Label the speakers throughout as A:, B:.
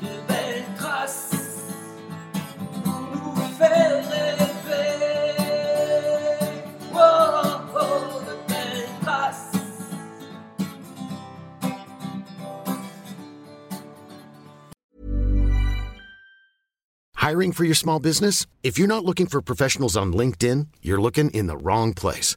A: De belles traces pour nous faire rêver. Oh, oh, de belles traces.
B: Hiring for your small business? If you're not looking for professionals on LinkedIn, you're looking in the wrong place.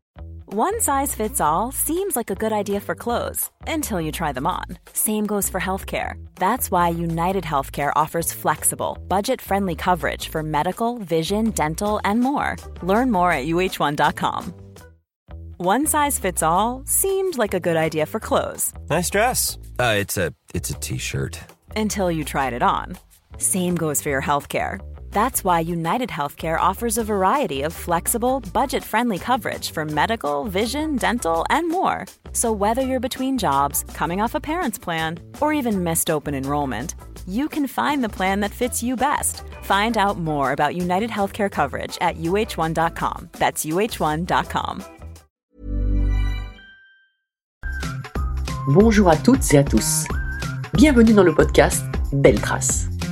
C: One size fits all seems like a good idea for clothes until you try them on. Same goes for healthcare. That's why United Healthcare offers flexible, budget friendly coverage for medical, vision, dental, and more. Learn more at uh1.com. One size fits all seemed like a good idea for clothes
D: Nice dress. Uh, it's a it's a t-shirt.
C: until you tried it on. Same goes for your healthcare. That's why United Healthcare offers a variety of flexible, budget friendly coverage for medical, vision, dental, and more. So, whether you're between jobs, coming off a parent's plan, or even missed open enrollment, you can find the plan that fits you best. Find out more about United Healthcare coverage at uh1.com. That's uh1.com.
E: Bonjour à toutes et à tous. Bienvenue dans le podcast Belle Trace.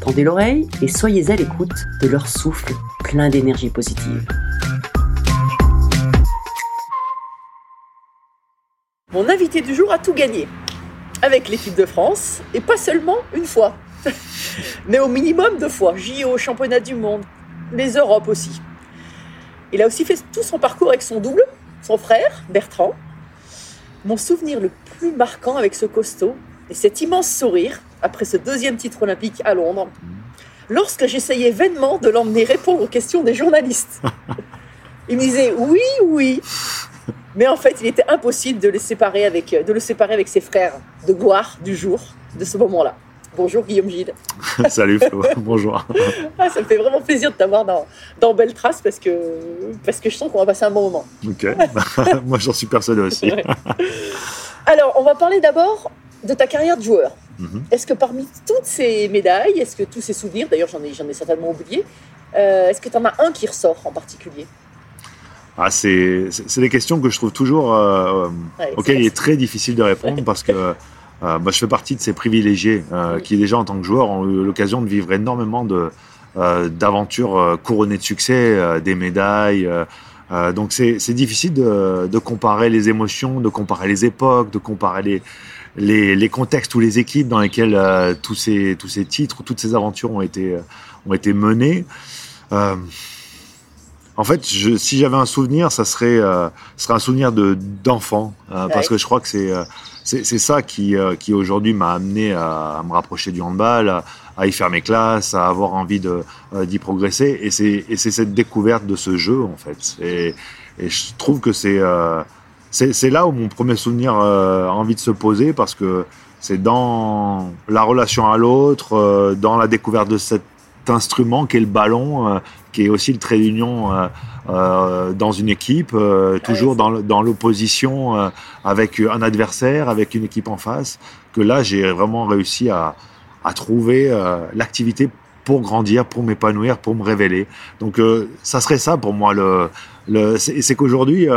E: tendez l'oreille et soyez à l'écoute de leur souffle plein d'énergie positive. Mon invité du jour a tout gagné. Avec l'équipe de France, et pas seulement une fois, mais au minimum deux fois. JO, championnat du monde, les Europes aussi. Il a aussi fait tout son parcours avec son double, son frère, Bertrand. Mon souvenir le plus marquant avec ce costaud, et cet immense sourire, après ce deuxième titre olympique à Londres, lorsque j'essayais vainement de l'emmener répondre aux questions des journalistes. Il me disait oui, oui. Mais en fait, il était impossible de, les séparer avec, de le séparer avec ses frères de gloire du jour, de ce moment-là. Bonjour Guillaume Gilles.
F: Salut Flo, bonjour.
E: Ah, ça me fait vraiment plaisir de t'avoir dans, dans Belle Trace parce que, parce que je sens qu'on va passer un bon moment.
F: Ok, moi j'en suis persuadé aussi.
E: Ouais. Alors, on va parler d'abord de ta carrière de joueur.
F: Mhm.
E: Est-ce que parmi toutes ces médailles, est-ce que tous ces souvenirs, d'ailleurs j'en ai, j'en ai certainement oublié, euh, est-ce que tu en as un qui ressort en particulier?
F: Ah, c'est des questions que je trouve toujours euh,
E: Ouais,
F: auxquelles il est très difficile de répondre parce que euh, bah, je fais partie de ces privilégiés euh,
E: Oui.
F: qui déjà en tant que joueur ont eu l'occasion de vivre énormément de euh, d'aventures euh, couronnées de succès, euh, des médailles. euh, euh, donc c'est c'est difficile de, de comparer les émotions, de comparer les époques, de comparer les, les, les contextes ou les équipes dans lesquelles euh, tous, ces, tous ces titres, toutes ces aventures ont été, euh, ont été menées. Euh, en fait, je, si j'avais un souvenir, ça serait, euh, ce serait un souvenir de d'enfant, euh, parce
E: Ouais.
F: que je crois que c'est euh, c'est c'est ça qui, euh, qui aujourd'hui m'a amené à, à me rapprocher du handball, à, à y faire mes classes, à avoir envie de euh, d'y progresser, et c'est et c'est cette découverte de ce jeu en fait. Et, et je trouve que c'est euh, c'est là où mon premier souvenir euh, a envie de se poser, parce que c'est dans la relation à l'autre, euh, dans la découverte de cet instrument qu'est le ballon, euh, qui est aussi le trait d'union euh, euh, dans une équipe, euh, toujours dans, l'opposition euh, avec un adversaire, avec une équipe en face, que là j'ai vraiment réussi à, à trouver euh, l'activité pour grandir, pour m'épanouir, pour me révéler. Donc euh, ça serait ça pour moi. Le, le, c'est, c'est qu'aujourd'hui,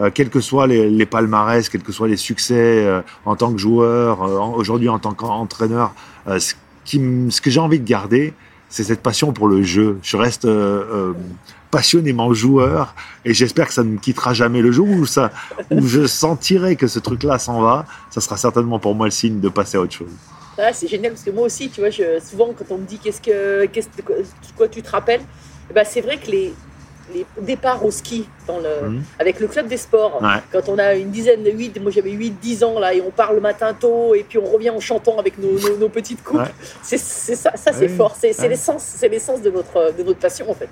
F: euh, quels que soient les, palmarès, quels que soient les succès euh, en tant que joueur, euh, aujourd'hui en tant qu'entraîneur, euh, ce, que j'ai envie de garder, c'est cette passion pour le jeu. Je reste passionnément joueur et j'espère que ça ne me quittera jamais le jour où, ça, où je sentirai que ce truc-là s'en va. Ça sera certainement pour moi le signe de passer à autre chose.
E: Ah, c'est génial parce que moi aussi, tu vois, souvent quand on me dit qu'est-ce que, qu'est-ce quoi tu te rappelles, eh ben, c'est vrai que les, les départs au ski dans le,
F: Mhm.
E: avec le club des sports,
F: Ouais.
E: quand on a une dizaine de 8, moi j'avais 8, 10 ans là, et on part le matin tôt, et puis on revient en chantant avec nos, nos- nos petites coupes.
F: Ouais.
E: C'est ça, ça c'est fort, c'est
F: Ouais.
E: l'essence c'est l'essence de notre, de notre passion en fait.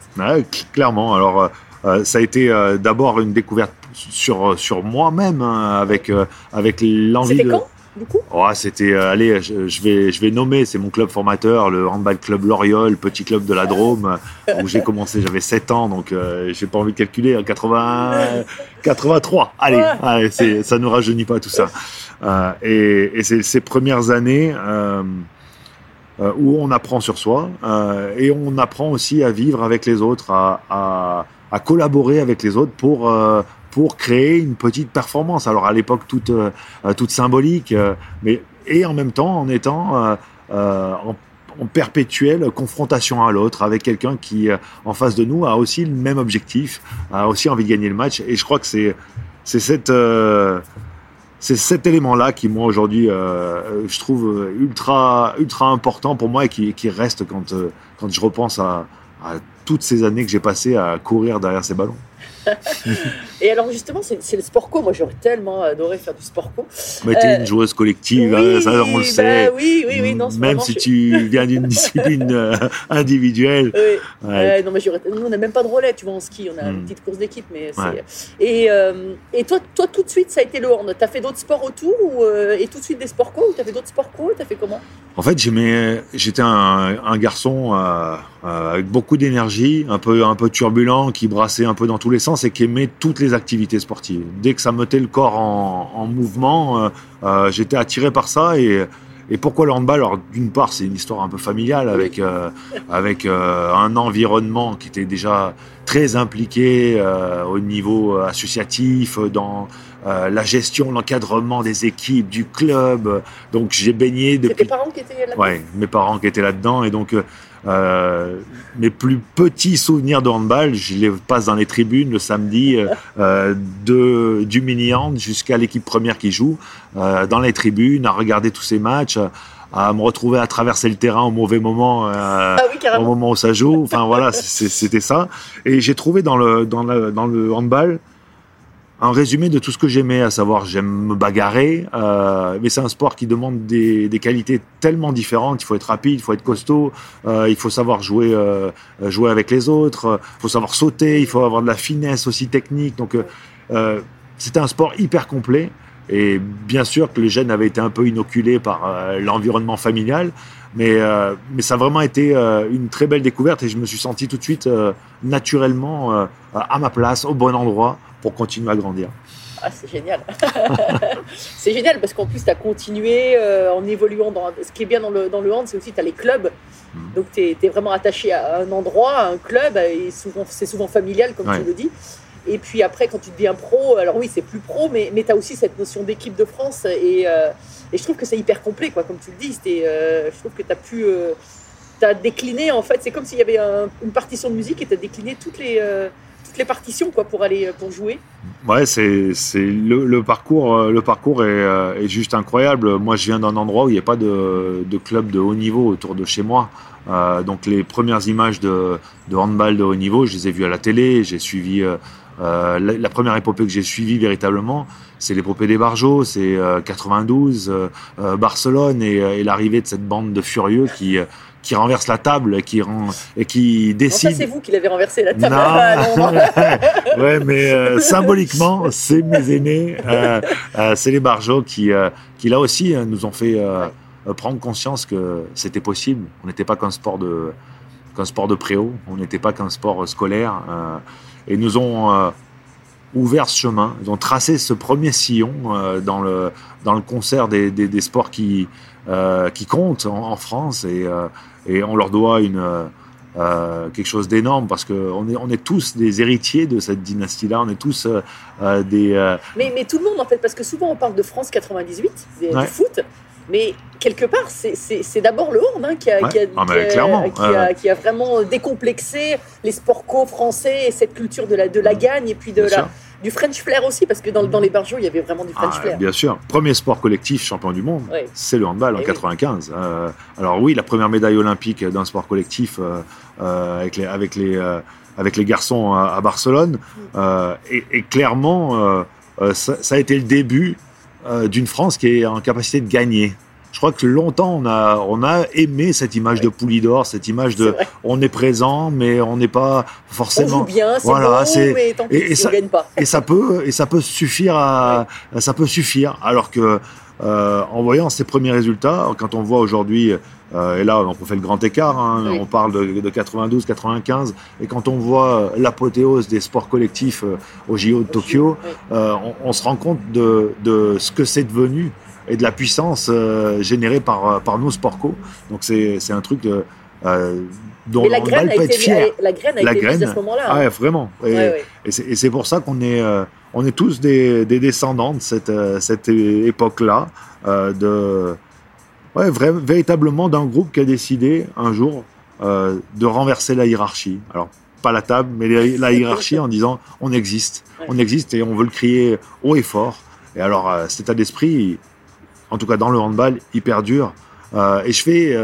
F: Clairement. Alors, euh, euh, ça a été euh, d'abord une découverte sur, sur moi-même, hein, avec, euh, avec l'envie de.
E: quand? Du coup
F: Ouais, c'était, euh, allez, je, je vais, je vais nommer, c'est mon club formateur, le handball club Loriol, petit club de la Drôme, euh, où j'ai commencé, j'avais 7 ans, donc euh, j'ai pas envie de calculer, hein, 80, 83. Allez, allez c'est, ça ne rajeunit pas tout ça. Euh, et et c'est ces premières années euh, euh, où on apprend sur soi euh, et on apprend aussi à vivre avec les autres, à, à, à collaborer avec les autres pour euh, pour créer une petite performance. Alors à l'époque toute euh, toute symbolique, euh, mais et en même temps en étant euh, en, perpétuelle confrontation à l'autre avec quelqu'un qui en face de nous a aussi le même objectif, a aussi envie de gagner le match. Et je crois que c'est c'est cette c'est cet élément-là qui, moi, aujourd'hui, je trouve ultra, ultra important pour moi et qui, reste quand, quand je repense à toutes ces années que j'ai passées à courir derrière ces ballons.
E: Et alors justement, c'est le sport co. Moi, j'aurais tellement adoré faire du sport co.
F: Mais t'es
E: Euh,
F: une joueuse collective,
E: Oui,
F: hein, ça on le
E: bah
F: sait.
E: oui, oui, oui, non,
F: Même si
E: je-
F: tu viens d'une discipline euh, individuelle.
E: Oui,
F: Ouais.
E: non, mais nous, on n'a même pas de relais, tu vois, en ski. On a une
F: Mm.
E: petite course d'équipe, mais.
F: Ouais.
E: Et, euh, et toi, toi, tout de suite, ça a été le hand. T'as fait d'autres sports autour ou, euh, et tout de suite des sports co ou t'as fait d'autres sports co? T'as fait comment?
F: En fait, j'étais un, un garçon euh, euh, avec beaucoup d'énergie, un peu, un peu turbulent, qui brassait un peu dans tous les sens et qui aimait toutes les activités sportives. Dès que ça mettait le corps en, en mouvement, euh, euh, j'étais attiré par ça et et pourquoi le handball? Alors, d'une part, c'est une histoire un peu familiale avec, euh, avec euh, un environnement qui était déjà très impliqué euh, au niveau associatif, dans euh, la gestion, l'encadrement des équipes, du club. Donc, j'ai baigné
E: C'est tes
F: depuis
E: parents qui étaient là
F: Ouais, mes parents qui étaient là-dedans et donc euh, mes plus petits souvenirs de handball, je les passe dans les tribunes le samedi euh, euh, de du mini hand jusqu'à l'équipe première qui joue euh, dans les tribunes à regarder tous ces matchs, à me retrouver à traverser le terrain au mauvais moment. euh,
E: Ah oui,
F: au moment où ça joue. Enfin voilà, c'était ça. Et j'ai trouvé dans le, dans, le, dans le handball un résumé de tout ce que j'aimais, à savoir j'aime me bagarrer, euh, mais c'est un sport qui demande des, des qualités tellement différentes. Il faut être rapide, il faut être costaud, euh, il faut savoir jouer, euh, jouer avec les autres, il faut savoir sauter, il faut avoir de la finesse aussi technique. Donc euh, euh, c'était un sport hyper complet. Et bien sûr que les jeunes avaient été un peu inoculés par euh, l'environnement familial, mais, mais ça a vraiment été une très belle découverte et je me suis senti tout de suite naturellement à ma place, au bon endroit pour continuer à grandir.
E: Ah, c'est génial. c'est génial parce qu'en plus, tu as continué euh, en évoluant. Dans... Ce qui est bien dans le, dans le hand, c'est aussi tu as les clubs.
F: Mhm.
E: Donc, tu es, vraiment attaché à un endroit, à un club, et souvent, c'est souvent familial, comme
F: Ouais.
E: tu le dis. Et puis après, quand tu deviens pro, alors oui, c'est plus pro, mais, mais tu as aussi cette notion d'équipe de France. Et, euh, et je trouve que c'est hyper complet, quoi, comme tu le dis. Euh, je trouve que tu as pu. Euh, t'as décliné, en fait, c'est comme s'il y avait un- une partition de musique et tu as décliné toutes les, toutes les partitions quoi, pour, aller, pour jouer.
F: Ouais, c'est le, parcours euh, le parcours est, euh, est juste incroyable. Moi, je viens d'un endroit où il n'y a pas de, de club de haut niveau autour de chez moi. Euh, donc les premières images de, handball de haut niveau, je les ai vues à la télé. J'ai suivi euh, euh, la, la première épopée que j'ai suivie véritablement, c'est l'épopée des Barjots, c'est euh, 92, euh, euh, Barcelone et, et l'arrivée de cette bande de furieux qui qui renverse la table et qui rend et qui
E: Non,
F: décide.
E: c'est vous qui l'avez renversé la table?
F: Non.
E: à Londres.
F: ouais, mais euh, symboliquement, c'est mes aînés, euh, euh, c'est les Barjots qui, qui là aussi nous ont fait prendre conscience que c'était possible. On n'était pas qu'un sport de qu'un sport de préau, on n'était pas qu'un sport scolaire, et nous ont euh, ouvert ce chemin. Ils ont tracé ce premier sillon euh, dans le dans le concert des, des, des sports qui euh, qui comptent en, en France, et, et on leur doit une quelque chose d'énorme parce que on est, on est tous des héritiers de cette dynastie-là. On est tous des.
E: mais, mais tout le monde, en fait, parce que souvent on parle de France 98, des-
F: Ouais.
E: du foot, mais quelque part, c'est- d'abord le hein, qui, a,
F: Ouais.
E: qui, a,
F: Ah, mais
E: qui a-
F: clairement,
E: qui
F: ouais,
E: a-
F: ouais.
E: qui a vraiment décomplexé les sports co français et cette culture de la, de la gagne et puis de
F: bien
E: la,
F: sûr.
E: du French flair aussi, parce que dans, dans les barjots, il y avait vraiment du French
F: Ah,
E: flair.
F: bien sûr. Premier sport collectif champion du monde, c'est le handball en
E: Eh oui.
F: 95. Euh, alors oui, la première médaille olympique d'un sport collectif euh, euh, avec les avec les euh, avec les garçons à, à Barcelone.
E: Mm.
F: Et, et clairement, ça, ça a été le début euh, d'une France qui est en capacité de gagner. Je crois que longtemps on a on a aimé cette image de Poulidor, cette image de on est présent mais on n'est pas
E: On
F: forcément
E: joue bien, c'est
F: Voilà,
E: bon, mais tant pis,
F: et- ça-
E: on gagne pas.
F: et ça peut et ça peut suffire à ça peut suffire alors que euh, en voyant ces premiers résultats quand on voit aujourd'hui euh, et là on fait le grand écart hein,
E: Oui.
F: on parle de, de 92 95 et quand on voit l'apothéose des sports collectifs euh, au JO de Tokyo euh, on, on se rend compte de, de ce que c'est devenu et de la puissance euh, générée par par nos sports co donc c'est c'est un truc euh, euh, dont
E: Mais la
F: le
E: graine,
F: peut être fier
E: la graine a
F: La
E: été mise
F: graine.
E: à ce moment-là.
F: ah ouais, vraiment et,
E: Ouais, ouais.
F: et c'est pour ça qu'on est, euh, on est tous des, des descendants de cette, euh, cette époque-là, euh, de, ouais, vrai- véritablement d'un groupe qui a décidé un jour euh, de renverser la hiérarchie. Alors, pas la table, mais la, la hiérarchie en disant on existe, on existe et on veut le crier haut et fort. Et alors, euh, cet état d'esprit, en tout cas dans le handball, il perdure. Euh, et je fais,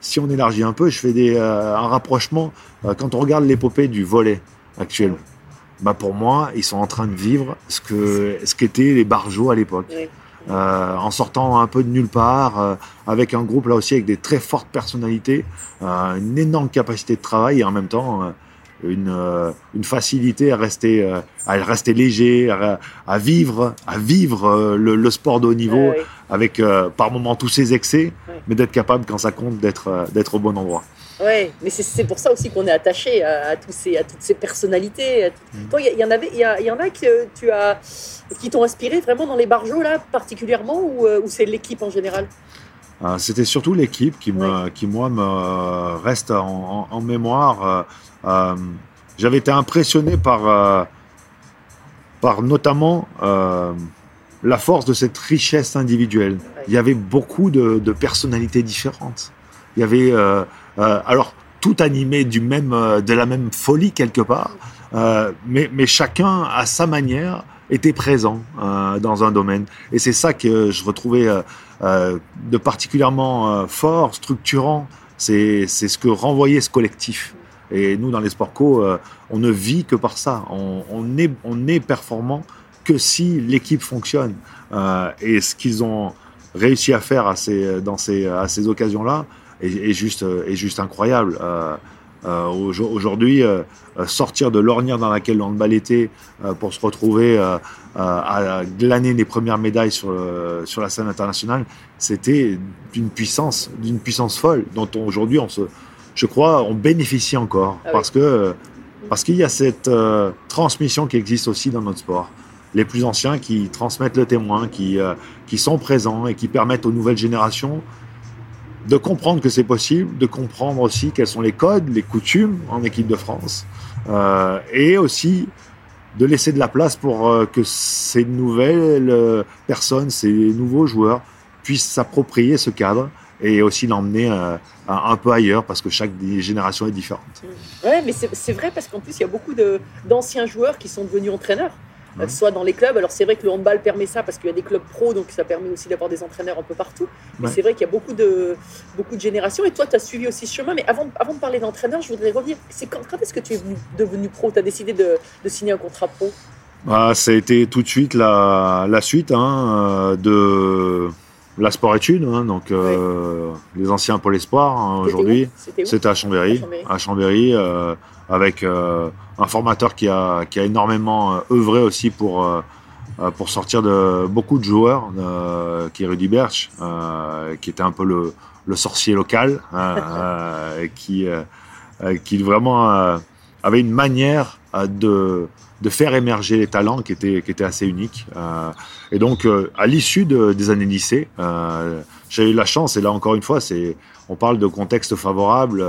F: si on élargit un peu, je fais des, un rapprochement. quand on regarde l'épopée du volet actuel, bah pour moi, ils sont en train de vivre ce que ce qu'étaient les barjots à l'époque.
E: Oui.
F: Euh, en sortant un peu de nulle part, euh, avec un groupe là aussi avec des très fortes personnalités, euh, une énorme capacité de travail et en même temps euh, une, euh, une facilité à rester, euh, à rester léger, à, à vivre, à vivre le, le sport de haut niveau
E: ouais.
F: avec euh, par moments tous ses excès, mais d'être capable quand ça compte d'être d'être au bon endroit.
E: Ouais, mais c'est- pour ça aussi qu'on est attaché à, à tous ces, à toutes ces personnalités. tout-
F: Mm.
E: Toi, il y, en avait, il y, en a que tu as, qui t'ont inspiré vraiment dans les barjots là particulièrement ou, euh, ou c'est l'équipe en général?
F: Euh, C'était surtout l'équipe qui, me, qui, moi, me reste en, en- en mémoire. Euh, euh, J'avais été impressionné par, par notamment la force de cette richesse individuelle. Il y avait beaucoup de, de personnalités différentes. Il y avait, alors, tout animé du même, euh, de la même folie quelque part, euh, mais, chacun, à sa manière, était présent euh, dans un domaine. Et c'est ça que je retrouvais euh, euh, de particulièrement euh, fort, structurant. C'est ce que renvoyait ce collectif. Et nous, dans les sports co, euh, on ne vit que par ça. On, on, est, performant que si l'équipe fonctionne. Euh, et ce qu'ils ont réussi à faire dans à ces occasions-là est, est juste, est juste incroyable. Euh, euh, aujo- Aujourd'hui, euh, sortir de l'ornière dans laquelle le handball était euh, pour se retrouver à glaner les premières médailles sur, sur la scène internationale, c'était d'une puissance, d'une puissance folle dont on- aujourd'hui on se, je crois, on bénéficie encore
E: Ah oui.
F: parce que parce qu'il y a cette transmission qui existe aussi dans notre sport. Les plus anciens qui transmettent le témoin, qui qui sont présents et qui permettent aux nouvelles générations de comprendre que c'est possible, de comprendre aussi quels sont les codes, les coutumes en équipe de France, euh, et aussi de laisser de la place pour euh, que ces nouvelles euh, personnes, ces nouveaux joueurs puissent s'approprier ce cadre et aussi l'emmener un, peu ailleurs parce que chaque génération est différente.
E: Ouais, mais c'est vrai parce qu'en plus, il y a beaucoup d'anciens joueurs qui sont devenus entraîneurs, Euh, soit dans les clubs. Alors, c'est vrai que le handball permet ça parce qu'il y a des clubs pro, donc ça permet aussi d'avoir des entraîneurs un peu partout. Mais
F: Ouais.
E: c'est vrai qu'il y a beaucoup de, beaucoup de générations. Et toi, tu as suivi aussi ce chemin. Mais avant, avant de parler d'entraîneur, je voudrais revenir. C'est quand, quand est-ce que tu es venu- devenu pro? Tu as décidé de, de signer un contrat pro?
F: Ah, ça a été tout de suite la, la suite hein, euh, de la sport-études, hein, donc euh, les anciens Pôle Espoir hein, aujourd'hui.
E: C'était
F: à Chambéry,
E: À Chambéry.
F: euh, avec euh, un formateur qui a, qui a énormément euh, œuvré aussi pour, euh, euh, pour sortir de beaucoup de joueurs, euh, qui est Rudy Berch, euh, qui était un peu le, le sorcier local, hein, euh, qui, qui vraiment euh, avait une manière euh, de, de faire émerger les talents qui était, qui était assez unique. Euh, et donc, euh, à l'issue de- des années lycée, euh, j'ai eu la chance, et là encore une fois, c'est, on parle de contexte favorable.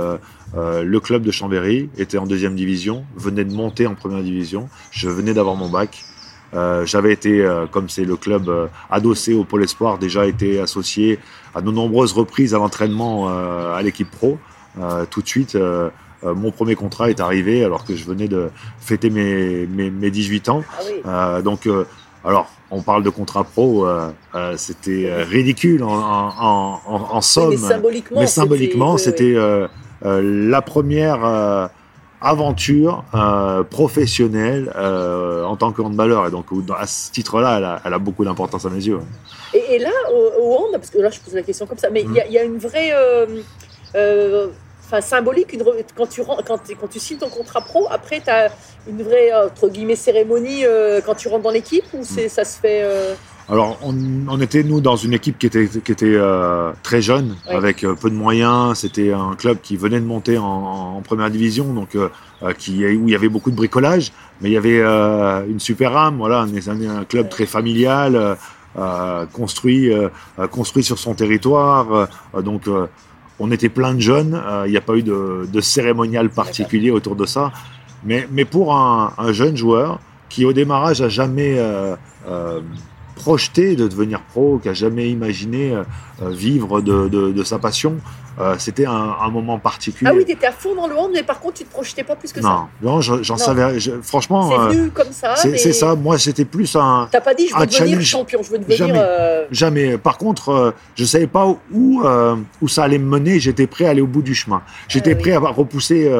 F: le club de Chambéry était en deuxième division, venait de monter en première division. Je venais d'avoir mon bac. J'avais été, comme c'est le club adossé au Pôle Espoir, déjà été associé à de nombreuses reprises à l'entraînement à l'équipe pro. Tout de suite, euh, mon premier contrat est arrivé alors que je venais de fêter mes, mes, mes 18 ans.
E: Ah oui.
F: Euh, donc, euh, alors, on parle de contrat pro, euh, euh, c'était ridicule en, en, en, en somme.
E: mais symboliquement,
F: Mais
E: c'était-
F: euh, la première aventure professionnelle en tant que handballeur. Et donc, à ce titre-là, elle a, elle a beaucoup d'importance à mes yeux.
E: Et, et là, au, au hand, parce que là, je pose la question comme ça, mais il y, a- y a une vraie. euh, Enfin, symbolique, une quand, tu, ren- quand, tu- quand tu signes ton contrat pro, après, tu as une vraie, entre guillemets, cérémonie euh, quand tu rentres dans l'équipe ou ça se fait. euh,
F: Alors, on, on était, nous, dans une équipe qui était, qui était euh, très jeune,
E: Ouais.
F: avec euh, peu de moyens. C'était un club qui venait de monter en, en première division, donc euh, euh, qui, où il y avait beaucoup de bricolage, mais il y avait euh, une super âme. Voilà, un, un, un club très familial, euh, euh, construit, euh, euh, construit sur son territoire. euh, donc, euh, on était plein de jeunes. euh, Il n'y a pas eu de, cérémonial particulier autour de ça. Mais, mais pour un, un jeune joueur qui, au démarrage, a jamais euh, euh, projeté de devenir pro, qui a jamais imaginé euh, euh, vivre de, de, de sa passion, euh, c'était un, un moment particulier.
E: Ah oui, tu étais à fond dans le hand, mais par contre, tu te projetais pas plus que ça?
F: non, non, je- j'en savais. je- franchement,
E: C'est venu comme ça.
F: c'est
E: mais
F: ça. Moi, c'était plus un.
E: T'as pas dit, je veux devenir
F: challenge.
E: champion, je veux devenir.
F: Jamais.
E: euh,
F: Jamais. Par contre, euh, je savais pas où où ça allait me mener. J'étais prêt à aller au bout du chemin. J'étais
E: Ah oui.
F: prêt à repousser,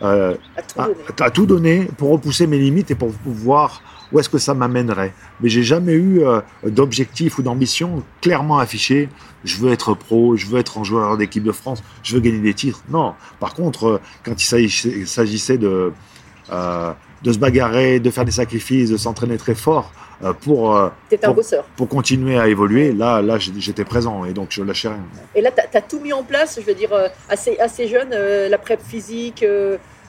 E: à tout
F: à, tout donner pour repousser mes limites et pour voir où est-ce que ça m'amènerait. Mais j'ai jamais eu euh, d'objectif ou d'ambition clairement affiché. Je veux être pro, je veux être un joueur d'équipe de France, je veux gagner des titres. Non. Par contre, euh, quand il s'agissait de euh, de se bagarrer, de faire des sacrifices, de s'entraîner très fort euh, pour euh, pour- continuer à évoluer, là, là, j'étais présent et donc je lâchais rien.
E: Et là, tu as, tout mis en place, je veux dire, assez, assez jeune, la prep physique,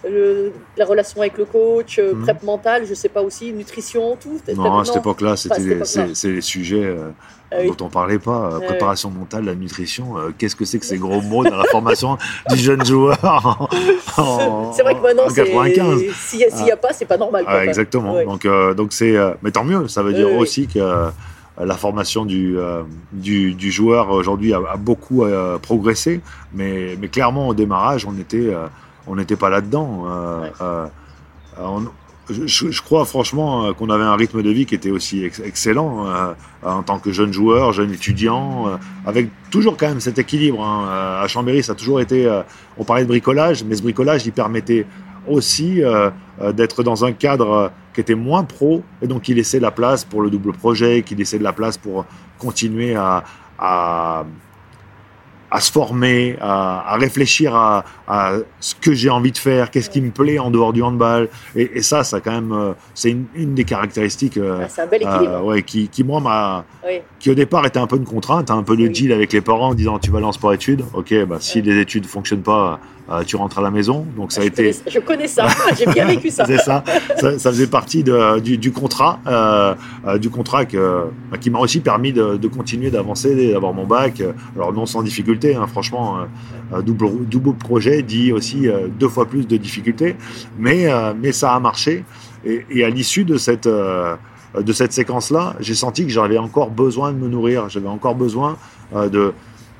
E: le- la relation avec le coach, euh,
F: Mhm.
E: prep mentale, je sais pas aussi, nutrition, tout.
F: Non, à cette époque-là, c'était c'est les sujets euh,
E: Ah oui.
F: dont on parlait pas. euh, préparation mentale, la nutrition, euh, qu'est-ce que c'est que ces gros mots dans la formation du jeune joueur
E: C'est vrai que maintenant,
F: en
E: c'est-
F: 95
E: s'il n'y a, s'il y a pas, c'est pas normal.
F: Ah, exactement.
E: Ouais.
F: Donc, donc c'est, mais tant mieux. Ça veut dire
E: Oui,
F: aussi que la formation du, euh, du, du joueur aujourd'hui a, a beaucoup euh, progressé, mais, mais clairement au démarrage, on était, euh, on n'était pas là-dedans. Euh,
E: Ouais.
F: euh, on- je, je crois franchement euh, qu'on avait un rythme de vie qui était aussi ex- excellent euh, en tant que jeune joueur, jeune étudiant, euh, avec toujours quand même cet équilibre. hein. À Chambéry, ça a toujours été. euh, on parlait de bricolage, mais ce bricolage, il permettait aussi d'être dans un cadre qui était moins pro, et donc qui laissait la place pour le double projet, qui laissait de la place pour continuer à, à, à se former, à, à réfléchir à, à ce que j'ai envie de faire, qu'est-ce qui me plaît en dehors du handball. Et, et ça, ça quand même, euh, c'est une, une des caractéristiques euh,
E: Ah, un bel
F: euh, ouais, qui, qui, moi, m'a,
E: Oui.
F: qui au départ était un peu une contrainte, un peu de
E: Oui.
F: deal avec les parents en disant tu vas aller en sport-études, ok, bah, si les études fonctionnent pas, euh, tu rentres à la maison. Donc ça a
E: je,
F: été,
E: connais, je connais ça, j'ai bien vécu ça.
F: c'est ça. ça. ça faisait partie de- du, du contrat, euh, euh, du contrat que, bah, qui m'a aussi permis de, de continuer d'avancer, d'avoir mon bac. Alors non sans difficulté, hein, franchement, euh, double, double projet dit aussi deux fois plus de difficultés, mais, mais ça a marché. Et, et à l'issue de cette, de cette séquence-là, j'ai senti que j'avais encore besoin de me nourrir, j'avais encore besoin de,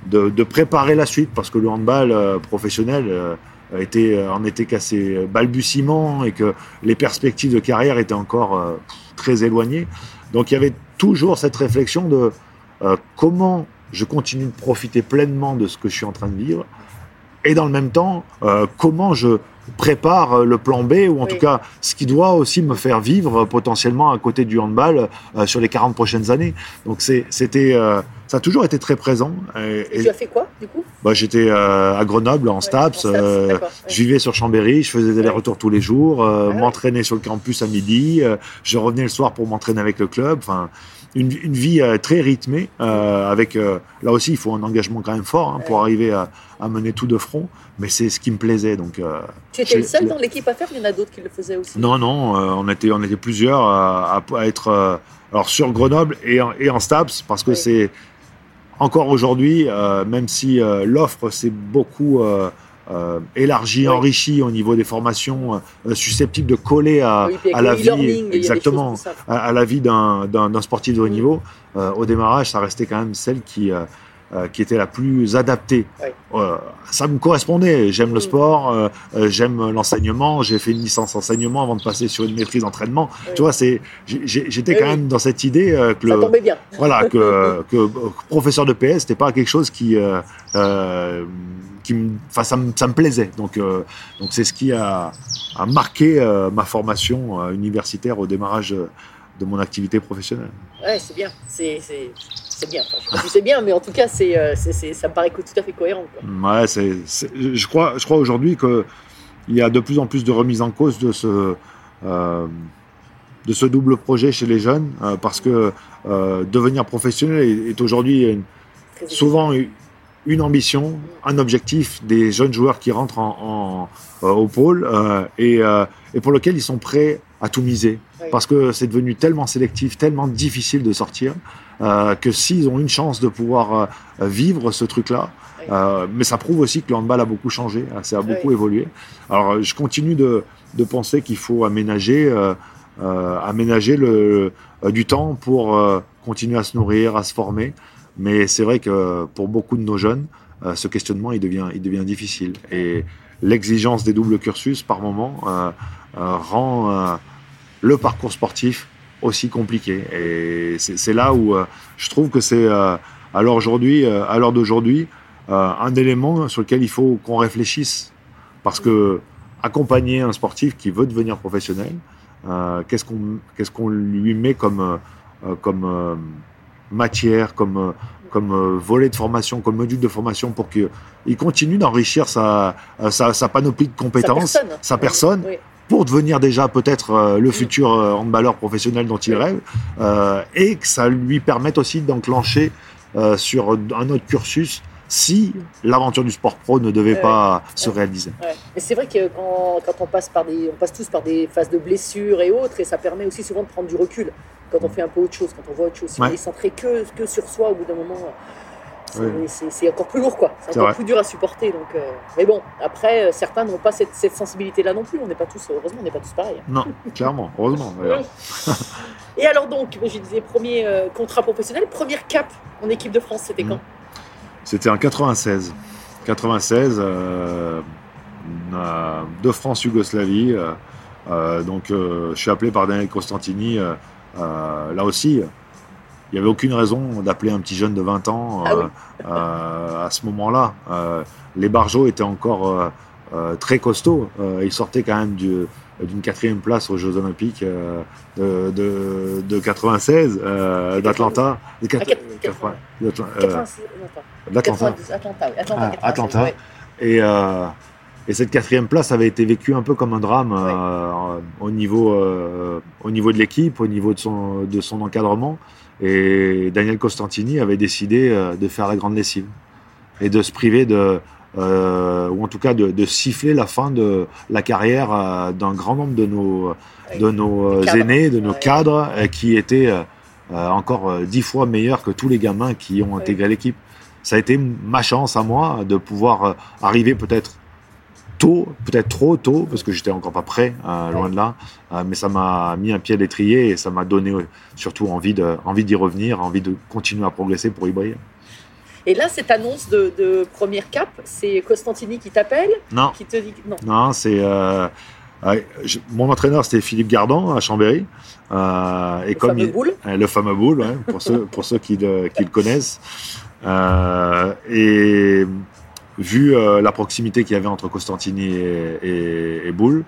F: de, de préparer la suite, parce que le handball euh, professionnel euh, était, euh, en était qu'à ses balbutiements et que les perspectives de carrière étaient encore très éloignées. Donc il y avait toujours cette réflexion de euh, comment je continue de profiter pleinement de ce que je suis en train de vivre et dans le même temps, euh, comment je prépare euh, le plan B ou en
E: Oui.
F: tout cas ce qui doit aussi me faire vivre euh, potentiellement à côté du handball euh, sur les 40 prochaines années. Donc c'est- c'était, euh, ça a toujours été très présent. Et,
E: Et tu as fait quoi, du coup?
F: bah, j'étais euh, à Grenoble en
E: Ouais,
F: STAPS.
E: en STAPS,
F: euh,
E: ouais.
F: je vivais sur Chambéry, je faisais des allers-retours tous les jours, euh,
E: Ah
F: m'entraînais sur le campus à midi, euh, je revenais le soir pour m'entraîner avec le club. Enfin, une, une vie euh, très rythmée, euh, avec euh, là aussi il faut un engagement quand même fort hein, pour arriver à, à mener tout de front. Mais c'est ce qui me plaisait. Donc,
E: Tu étais le seul dans l'équipe à faire, il y en a d'autres qui le faisaient aussi?
F: non, non, on était, on était plusieurs à, être alors sur Grenoble et en, et en STAPS parce que
E: Oui.
F: c'est encore aujourd'hui, même si l'offre s'est beaucoup euh, euh, élargie,
E: Oui.
F: enrichie au niveau des formations euh, susceptibles de coller à,
E: Oui,
F: la vie, exactement, à, à la vie d'un sportif de haut niveau. Euh, au démarrage, ça restait quand même celle qui, euh, euh, qui était la plus adaptée. Euh, ça me correspondait. J'aime le
E: Mm.
F: sport, euh, euh, j'aime l'enseignement. J'ai fait une licence enseignement avant de passer sur une maîtrise entraînement.
E: Ouais.
F: Tu vois, c'est j'étais quand même dans cette idée euh, que
E: Ça
F: le
E: tombait bien.
F: voilà que, que, euh, professeur de PS c'était pas quelque chose qui euh, euh, qui me enfin ça me, ça me plaisait donc euh, donc c'est ce qui a, a marqué euh, ma formation euh, universitaire au démarrage de mon activité professionnelle
E: Ouais, c'est bien. C'est bien. Enfin, je c'est bien, mais en tout cas, c'est ça me paraît tout à fait cohérent. quoi.
F: ouais c'est- je crois je crois aujourd'hui que il y a de plus en plus de remise en cause de ce de ce double projet chez les jeunes euh, parce que euh, devenir professionnel est, est aujourd'hui souvent une ambition, un objectif des jeunes joueurs qui rentrent en, en- euh, au pôle euh, et, euh, et pour lequel ils sont prêts à tout miser.
E: Oui.
F: Parce que c'est devenu tellement sélectif, tellement difficile de sortir, euh, que s'ils ont une chance de pouvoir euh, vivre ce truc-là,
E: Oui.
F: euh, mais ça prouve aussi que le handball a beaucoup changé, ça a beaucoup
E: Oui.
F: évolué. Alors je continue de, de penser qu'il faut aménager, aménager le, du temps pour continuer à se nourrir, à se former. Mais c'est vrai que pour beaucoup de nos jeunes, euh, ce questionnement il devient, il devient difficile. Et l'exigence des doubles cursus, par moment, euh, euh, rend le parcours sportif aussi compliqué. Et c'est là où je trouve que c'est euh, à l'heure d'aujourd'hui, un élément sur lequel il faut qu'on réfléchisse. Parce que accompagner un sportif qui veut devenir professionnel, qu'est-ce qu'on qu'est-ce lui met comme comme matière, comme euh, comme euh, volet de formation, comme module de formation pour qu'il continue d'enrichir sa, euh, sa sa panoplie de compétences,
E: Sa personne.
F: sa personne,
E: Oui.
F: pour devenir déjà peut-être le futur euh, handballeur professionnel dont il rêve, euh, et que ça lui permette aussi d'enclencher euh, sur un autre cursus si l'aventure du sport pro ne devait
E: Ouais.
F: pas se réaliser.
E: Mais c'est vrai que quand, quand on passe par des, on passe tous par des phases de blessures et autres, et ça permet aussi souvent de prendre du recul quand on fait un peu autre chose, quand on voit autre chose. Si on est centré que, que sur soi, au bout d'un moment, c'est encore plus lourd, quoi. C'est encore
F: vrai.
E: plus dur à supporter. Donc, euh, mais bon, après, euh, certains n'ont pas cette, cette sensibilité-là non plus. On n'est pas tous, heureusement, on n'est pas tous pareils. hein.
F: Non, clairement, heureusement.
E: Et alors donc, je disais premier euh, contrat professionnel, première cap en équipe de France, c'était
F: Mm.
E: quand?
F: C'était en 96. 96, euh, de France-Yougoslavie. euh, euh, donc, euh, je suis appelé par Daniel Costantini. euh, euh, là aussi, il n'y avait aucune raison d'appeler un petit jeune de 20 ans
E: Ah oui.
F: à ce moment-là. Euh, les Barjots étaient encore très costauds. Euh, ils sortaient quand même du- d'une quatrième place aux Jeux Olympiques euh, de, de, de 96, euh, d'Atlanta. De
E: Ah,
F: 80, d'Atla- euh,
E: 86, non, pas.
F: d'Atlanta.
E: 92, Atlanta, oui. Atlanta,
F: Ah,
E: 96,
F: Atlanta.
E: ouais.
F: Et, euh, et cette quatrième place avait été vécue un peu comme un drame euh, au, niveau, euh, au niveau de l'équipe, au niveau de son, de son encadrement. Et Daniel Costantini avait décidé euh, de faire la grande lessive et de se priver de, euh, ou en tout cas de, de siffler la fin de la carrière euh, d'un grand nombre de nos, de nos euh,
E: Cadres.
F: aînés, de nos
E: Ouais.
F: cadres, euh, qui étaient euh, encore euh, dix fois meilleurs que tous les gamins qui ont intégré l'équipe. Ça a été ma chance à moi de pouvoir euh, arriver peut-être tôt, peut-être trop tôt, parce que j'étais encore pas prêt, euh, loin de là. Euh, mais ça m'a mis un pied à l'étrier et ça m'a donné surtout envie de, envie d'y revenir, envie de continuer à progresser pour y briller.
E: Et là, cette annonce de, de première cap, c'est Costantini qui t'appelle,
F: Non,
E: qui te dit non.
F: non, c'est je- mon entraîneur c'était Philippe Gardan à Chambéry. Euh, et
E: Le
F: comme
E: fameux
F: il-
E: boule.
F: Le fameux boule, ouais, pour ceux, pour ceux qui, le, qui le connaissent. Euh, et vu euh, la proximité qu'il y avait entre Costantini et, et, et Boule,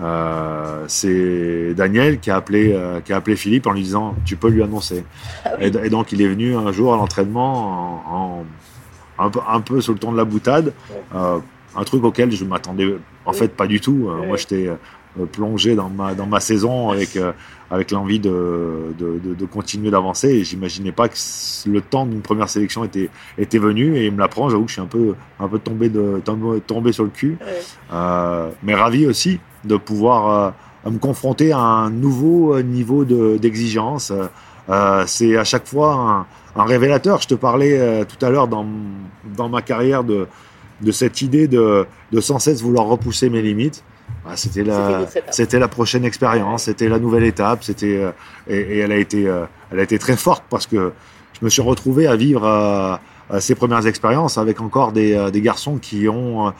F: euh, c'est Daniel qui a, appelé, euh, qui a appelé Philippe en lui disant Tu peux lui annoncer.
E: Ah oui.
F: et, et donc il est venu un jour à l'entraînement en, en- un, peu, un peu sur le ton de la boutade, un truc auquel je m'attendais en
E: Oui.
F: fait pas du tout.
E: Oui.
F: Moi j'étais euh, plongé dans ma, dans ma saison avec, euh, avec l'envie de, de, de- de continuer d'avancer et j'imaginais pas que le temps d'une première sélection était, était venu et il me l'apprend, j'avoue que je suis un peu, un peu tombé, de, tombé, tombé sur le cul. Euh, mais ravi aussi de pouvoir euh, me confronter à un nouveau niveau de- d'exigence. Euh, c'est à chaque fois un, un révélateur. Je te parlais tout à l'heure dans, dans ma carrière de, de cette idée de, de sans cesse vouloir repousser mes limites. Ah, c'était la, c'était la prochaine expérience, c'était la nouvelle étape, c'était euh, et, et elle a été, euh, elle a été très forte parce que je me suis retrouvé à vivre à, euh, ses premières expériences avec encore des, des garçons qui ont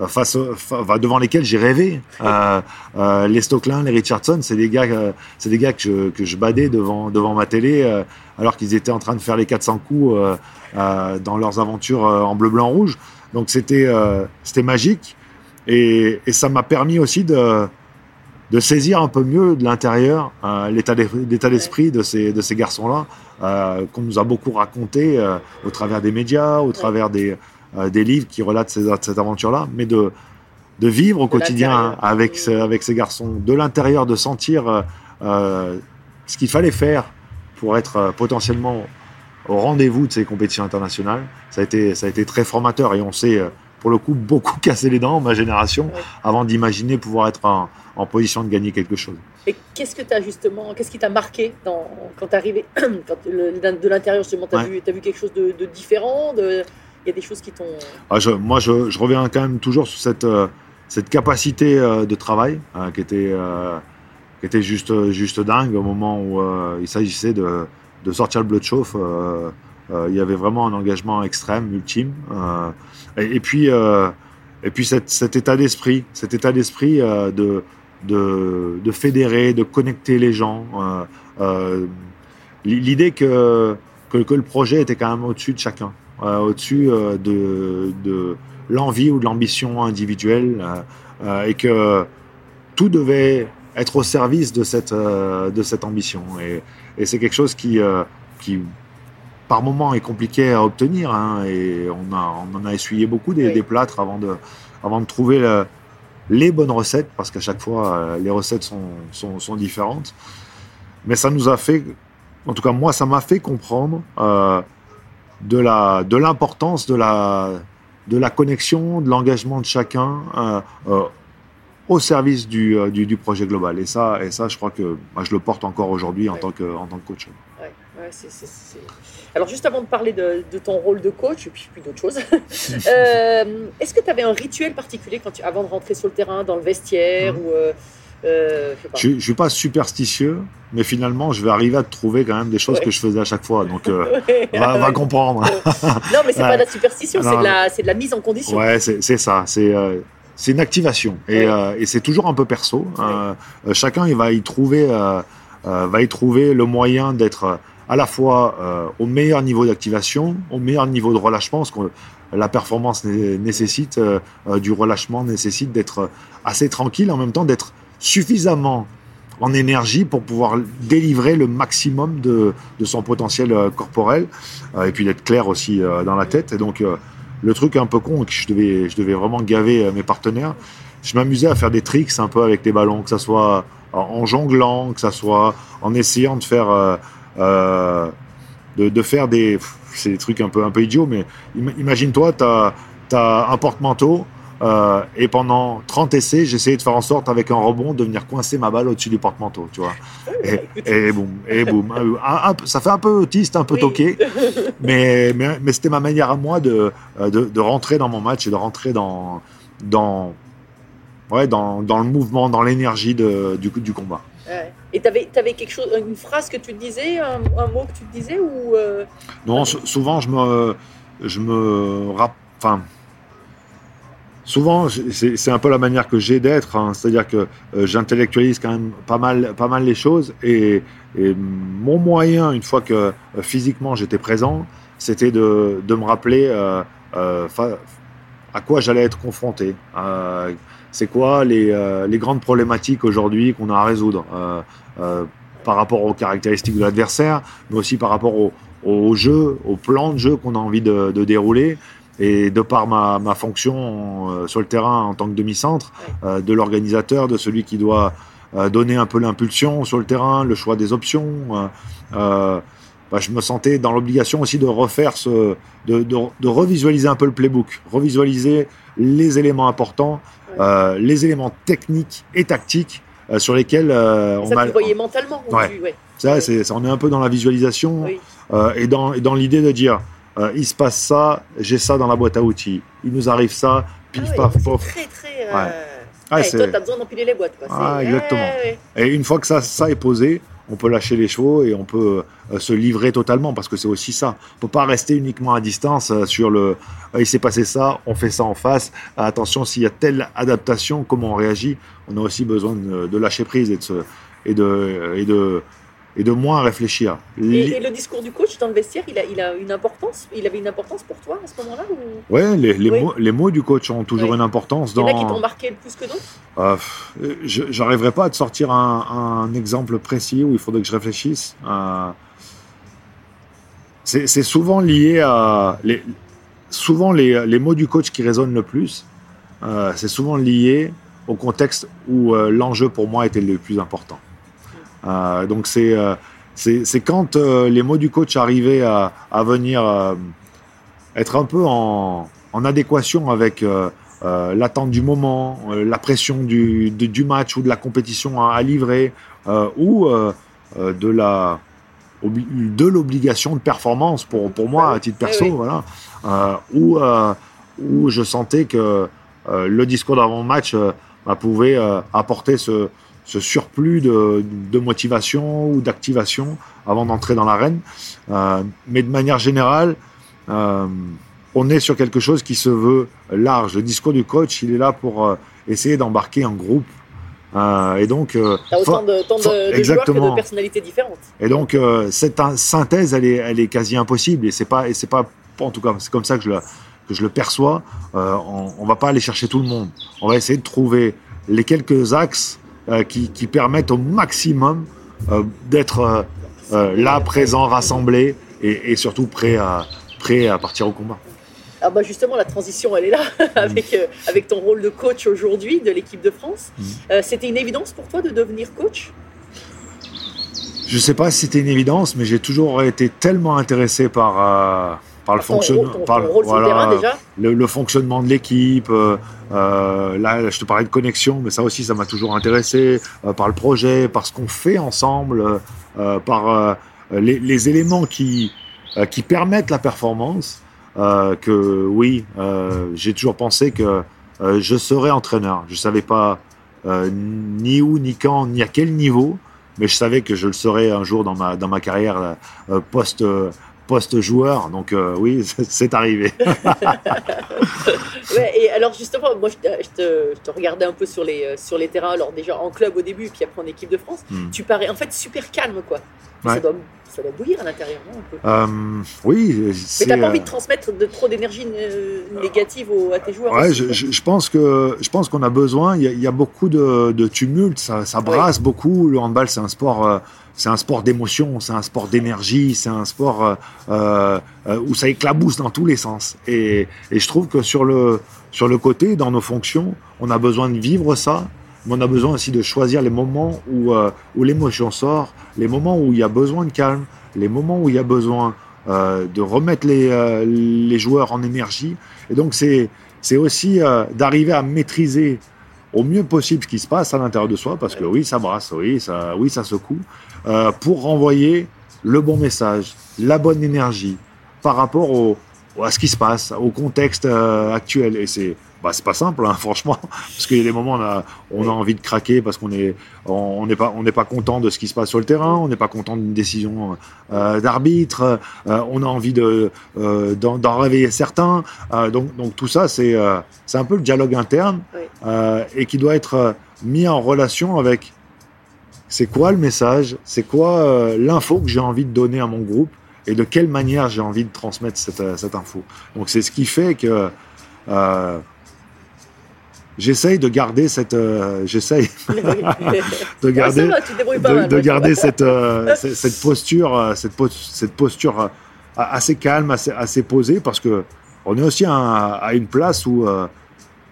F: euh, face, fa- enfin, devant lesquels j'ai rêvé. Euh, euh, les Stocklin, les Richardson, c'est des gars, euh, c'est des gars que je, que je badais devant devant ma télé euh, alors qu'ils étaient en train de faire les 400 coups euh, dans leurs aventures en bleu, blanc, rouge. Donc c'était c'était magique et, et ça m'a permis aussi de de saisir un peu mieux de l'intérieur l'état d'es- l'état d'esprit de ces de ces garçons-là qu'on nous a beaucoup raconté au travers des médias, au travers des des livres qui relatent ces, cette aventure-là, mais de de vivre au
E: De
F: quotidien avec ce- avec ces garçons, de l'intérieur, de sentir euh, euh, ce qu'il fallait faire pour être euh, potentiellement au rendez-vous de ces compétitions internationales. Ça a été ça a été très formateur et on s'est euh, pour le coup beaucoup cassé les dents ma génération
E: Ouais.
F: avant d'imaginer pouvoir être en, en position de gagner quelque chose.
E: Et qu'est-ce que as justement, qu'est-ce qui t'a marqué dans, quand t'es arrivé quand le- de l'intérieur justement, t'as
F: Ouais.
E: vu, vu quelque chose de, de différent de, y a des choses qui t'ont.
F: Ah, moi, je, reviens quand même toujours sur cette, euh, cette capacité euh, de travail euh, qui était, qui était juste, juste dingue au moment où il s'agissait de, de sortir le bleu de chauffe. il y avait vraiment un engagement extrême, ultime. et, puis, et puis cet, état d'esprit, cet état d'esprit de, de, de fédérer, de connecter les gens. L'idée que, que, le projet était quand même au-dessus de chacun, au-dessus euh, de, de l'envie ou de l'ambition individuelle, euh, euh, et que tout devait être au service de cette, euh, de cette ambition. Et, et c'est quelque chose qui, euh, qui, par moment, est compliqué à obtenir. hein, et on, a, on en a essuyé beaucoup des,
E: Oui.
F: des plâtres avant de, avant de trouver le- les bonnes recettes, parce qu'à chaque fois, euh, les recettes sont, sont, sont différentes. Mais ça nous a fait, en tout cas moi, ça m'a fait comprendre euh, de la de l'importance de la de la connexion, de l'engagement de chacun euh, euh, au service du, euh, du, du projet global. Et ça, et ça, je crois que moi, je le porte encore aujourd'hui en
E: Ouais.
F: tant que en tant que coach.
E: Ouais, ouais, Alors juste avant de parler de, de ton rôle de coach et puis, puis d'autres choses, euh, est-ce que tu avais un rituel particulier quand tu, avant de rentrer sur le terrain, dans le vestiaire ou euh, je sais pas.
F: Je, je suis pas superstitieux, mais finalement, je vais arriver à trouver quand même des choses
E: Ouais.
F: que je faisais à chaque fois. Donc, euh,
E: Ouais,
F: va, comprendre.
E: Non, mais c'est
F: Ouais.
E: pas de la superstition, c'est de la, c'est de la mise en condition.
F: Ouais, c'est c'est ça. C'est euh, c'est une activation et, c'est toujours un peu perso. Euh, chacun, il va y trouver, va y trouver le moyen d'être à la fois euh, au meilleur niveau d'activation, au meilleur niveau de relâchement, parce que la performance né- nécessite euh, du relâchement, nécessite d'être assez tranquille, en même temps d'être suffisamment en énergie pour pouvoir délivrer le maximum de, de son potentiel euh, corporel euh, et puis d'être clair aussi euh, dans la tête. Et donc le truc un peu con que je devais, je devais vraiment gaver mes partenaires, je m'amusais à faire des tricks un peu avec les ballons, que ça soit en, jonglant, que ça soit en essayant de faire, de, faire des, c'est des trucs un peu, un peu idiots, mais im- imagine-toi, tu as, un porte-manteau. Euh, et pendant 30 essais, j'essayais de faire en sorte, avec un rebond, de venir coincer ma balle au-dessus du porte-manteau, tu vois. Et, et boum, et boum. Un- un peu- ça fait un peu autiste, un peu
E: Oui.
F: toqué, mais, mais, mais c'était ma manière à moi de, euh, de, de rentrer dans mon match et de rentrer dans, dans, ouais, dans, dans le mouvement, dans l'énergie du, du combat.
E: Ouais. Et tu avais, quelque chose, une phrase que tu disais, un, un mot que tu disais ou euh,
F: Non, sou- souvent je me, je me enfin, souvent c'est un peu la manière que j'ai d'être, hein. c'est-à-dire que euh, j'intellectualise quand même pas mal, pas mal les choses et, mon moyen, une fois que euh, physiquement j'étais présent, c'était de, de me rappeler euh, à quoi j'allais être confronté. C'est quoi les, les grandes problématiques aujourd'hui qu'on a à résoudre par rapport aux caractéristiques de l'adversaire, mais aussi par rapport au, au jeu, au plan de jeu qu'on a envie de, de dérouler. Et de par ma, ma fonction euh, sur le terrain en tant que demi-centre, euh, de l'organisateur, de celui qui doit euh, donner un peu l'impulsion sur le terrain, le choix des options, euh, bah, je me sentais dans l'obligation aussi de refaire ce, de, de, de revisualiser un peu le playbook, revisualiser les éléments importants, euh, les éléments techniques et tactiques euh, sur lesquels euh,
E: ça
F: on a.
E: voyais mentalement ou
F: Ouais.
E: tu- ouais.
F: Ça, c'est, on est un peu dans la visualisation
E: Oui.
F: et dans, et dans l'idée de dire euh, il se passe ça, j'ai ça dans la boîte à outils, il nous arrive ça, pif
E: Ah ouais,
F: paf pof.
E: C'est très très. euh,
F: Ouais. Ah,
E: ouais,
F: c'est-
E: toi, t'as besoin d'empiler les boîtes. Quoi.
F: Ah, exactement.
E: ouais.
F: Et une fois que ça, ça est posé, on peut lâcher les chevaux et on peut euh, se livrer totalement parce que c'est aussi ça. On peut pas rester uniquement à distance sur le Ah, il s'est passé ça, on fait ça en face. Ah, attention, s'il y a telle adaptation, comment on réagit. On a aussi besoin de, de lâcher prise et de, se- et de, et de, et de moins réfléchir.
E: Et, le discours du coach dans le vestiaire, il a, il a une importance Il avait une importance pour toi à ce moment-là ou...
F: Ouais, les, les
E: Oui.
F: mots, les mots du coach ont toujours une importance
E: Il y en a qui t'ont marqué le plus que d'autres?
F: Euh, j'arriverai pas à te sortir un, un exemple précis où il faudrait que je réfléchisse. Euh, c'est souvent lié à les, souvent les, les mots du coach qui résonnent le plus. euh, c'est souvent lié au contexte où euh, l'enjeu pour moi était le plus important. Euh, donc c'est euh, c'est quand euh, les mots du coach arrivaient à, à venir être un peu en, en adéquation avec l'attente du moment, la pression du, de- du match ou de la compétition à, à livrer, ou de la de l'obligation de performance pour, pour moi à titre perso,
E: Eh oui.
F: voilà, où, où je sentais que le discours d'avant-match bah, pouvait apporter ce, ce surplus de, de motivation ou d'activation avant d'entrer dans l'arène. Euh, mais de manière générale, euh, on est sur quelque chose qui se veut large. Le discours du coach, il est là pour euh, essayer d'embarquer un groupe. Et donc,
E: autant de, autant de, que
F: exactement.
E: de personnalités différentes.
F: et donc cette synthèse, elle est, elle est quasi impossible. Et c'est pas, et c'est pas, en tout cas, c'est comme ça que je le, que je le perçois. On, on va pas aller chercher tout le monde. On va essayer de trouver les quelques axes qui, qui permettent au maximum euh, d'être euh, euh, là, présent, rassemblé, et, et surtout prêt à, prêt à partir au combat.
E: Ah bah justement, la transition, elle est là, avec, euh, avec ton rôle de coach aujourd'hui de l'équipe de France.
F: Mm.
E: Euh, C'était une évidence pour toi de devenir coach?
F: Je sais pas si c'était une évidence, mais j'ai toujours été tellement intéressé par, euh, par le fonctionnement,
E: le
F: voilà,
E: terrain déjà
F: le, le fonctionnement de l'équipe. euh, euh, là, je te parlais de connexion, mais ça aussi, ça m'a toujours intéressé euh, par le projet, par ce qu'on fait ensemble, euh, euh, par euh, les, les éléments qui, euh, qui permettent la performance. euh, que oui, euh, j'ai toujours pensé que euh, je serais entraîneur. Je savais pas euh, ni où, ni quand, ni à quel niveau, mais je savais que je le serais un jour dans ma dans ma carrière euh, post post joueur. Donc euh, oui, c'est arrivé.
E: Ouais, et alors justement, moi je, te- je te, je te regardais un peu sur les, euh, sur les terrains, alors déjà en club au début, puis après en équipe de France.
F: Hmm.
E: Tu parais en fait super calme, quoi. Ça, doit, ça doit bouillir à l'intérieur, non un peu?
F: Euh, oui,
E: Mais t'as pas envie de transmettre de, trop d'énergie négative aux- à tes joueurs
F: Ouais,
E: aussi,
F: je, pense que je pense qu'on a besoin. Il y a, il y a beaucoup de, de tumulte, ça, ça brasse beaucoup. Le handball, c'est un sport, c'est un sport d'émotion, c'est un sport d'énergie, c'est un sport euh, euh, euh, où ça éclabousse dans tous les sens. Et, je trouve que sur le sur le côté, dans nos fonctions, on a besoin de vivre ça. Mais on a besoin aussi de choisir les moments où, où l'émotion sort, les moments où il y a besoin de calme, les moments où il y a besoin de remettre les, les joueurs en énergie. Et donc, c'est aussi d'arriver à maîtriser au mieux possible ce qui se passe à l'intérieur de soi, parce que oui, ça brasse, oui, ça, oui, ça secoue, euh, pour renvoyer le bon message, la bonne énergie par rapport au, à ce qui se passe, au contexte euh, actuel. Et c'est bah, c'est pas simple, hein, franchement, parce qu'il y a des moments où on a, on a envie de craquer parce qu'on est on on n'est pas on n'est pas content de ce qui se passe sur le terrain, on n'est pas content d'une décision euh, d'arbitre, euh, on a envie de euh, d'en réveiller certains. Donc donc tout ça c'est c'est un peu le dialogue interne
E: Oui.
F: et qui doit être mis en relation avec c'est quoi le message, c'est quoi euh, l'info que j'ai envie de donner à mon groupe? Et de quelle manière j'ai envie de transmettre cette, euh, cette info? Donc c'est ce qui fait que euh, j'essaye de garder cette euh, j'essaye de garder de, garder cette, cette posture cette, cette posture assez calme assez, assez posée parce que on est aussi à, à une place où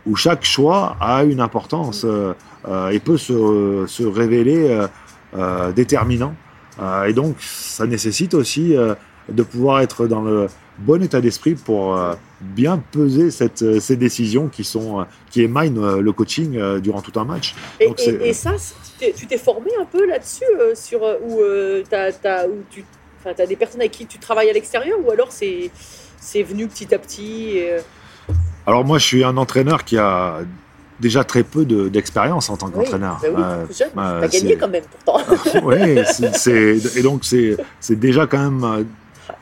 F: où chaque choix a une importance et peut se, se révéler euh, euh, déterminant. Euh, et donc, ça nécessite aussi euh, de pouvoir être dans le bon état d'esprit pour euh, bien peser cette, euh, ces décisions qui sont euh, qui émaillent euh, le coaching euh, durant tout un match.
E: Et,
F: Donc, c'est-
E: et- et ça, tu t'es- formé un peu là-dessus, euh, sur euh, où, euh, où tu as des personnes avec qui tu travailles à l'extérieur, ou alors c'est, venu petit à petit et, euh,
F: Alors moi, je suis un entraîneur qui a déjà très peu de- d'expérience en tant
E: Oui,
F: qu'entraîneur.
E: bah oui,
F: Euh,
E: jeune.
F: euh,
E: T'as gagné quand même pourtant.
F: oui, et donc c'est c'est déjà quand même euh,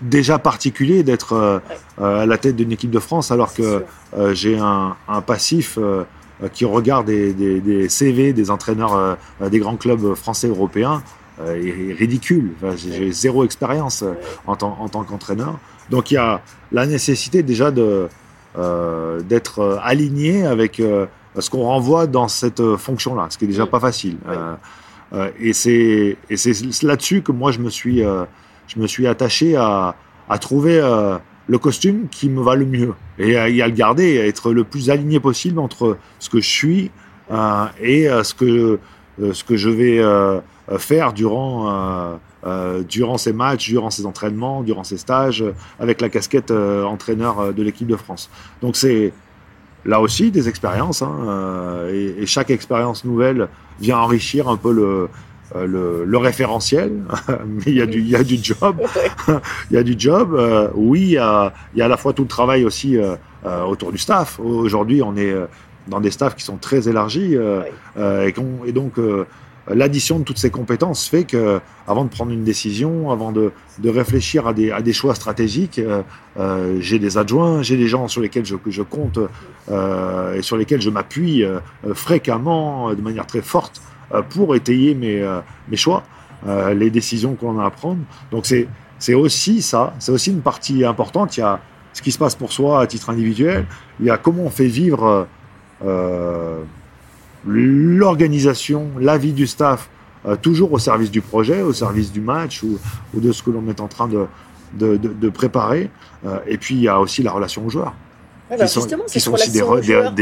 F: déjà particulier d'être euh, euh, à la tête d'une équipe de France alors que euh, j'ai un, un passif euh, euh, qui regarde des, des- des CV des entraîneurs euh, euh, des grands clubs français européens euh, est, ridicule. Enfin, j'ai zéro expérience euh, en tant, en tant qu'entraîneur. Donc il y a la nécessité déjà de euh, d'être euh, aligné avec euh, ce qu'on renvoie dans cette euh, fonction-là, ce qui est déjà pas facile.
E: Oui.
F: Euh, euh, et c'est là-dessus que moi je me suis euh, je me suis attaché à, à trouver euh, le costume qui me va le mieux et à, et à le garder et à être le plus aligné possible entre ce que je suis euh, et euh, ce que euh, ce que je vais faire durant euh, euh, durant ces matchs, durant ces entraînements, durant ces stages, avec la casquette euh, entraîneur de l'équipe de France. Donc c'est là aussi des expériences, hein, euh, et, et chaque expérience nouvelle vient enrichir un peu le, euh, le, le référentiel, mais il y a du, il y a du job, il y a du job. euh, oui, il y a, il y a à la fois tout le travail aussi euh, euh, autour du staff. Aujourd'hui, on est dans des staffs qui sont très élargis, euh,
E: Oui.
F: euh, et, qu'on- et donc euh, l'addition de toutes ces compétences fait que, avant de prendre une décision, avant de, de réfléchir à des, à des choix stratégiques, euh, euh, j'ai des adjoints, j'ai des gens sur lesquels je, je compte euh, et sur lesquels je m'appuie euh, fréquemment, de manière très forte, pour étayer mes, mes choix, les décisions qu'on a à prendre. Donc c'est c'est aussi ça, c'est aussi une partie importante. Il y a ce qui se passe pour soi à titre individuel, il y a comment on fait vivre l'organisation, la vie du staff, euh, toujours au service du projet, au service du match ou, ou de ce que l'on est en train de, de, de- de préparer. Euh, et puis il y a aussi la relation aux joueurs.
E: Ouais, bah,
F: qui sont- qui aussi des, re-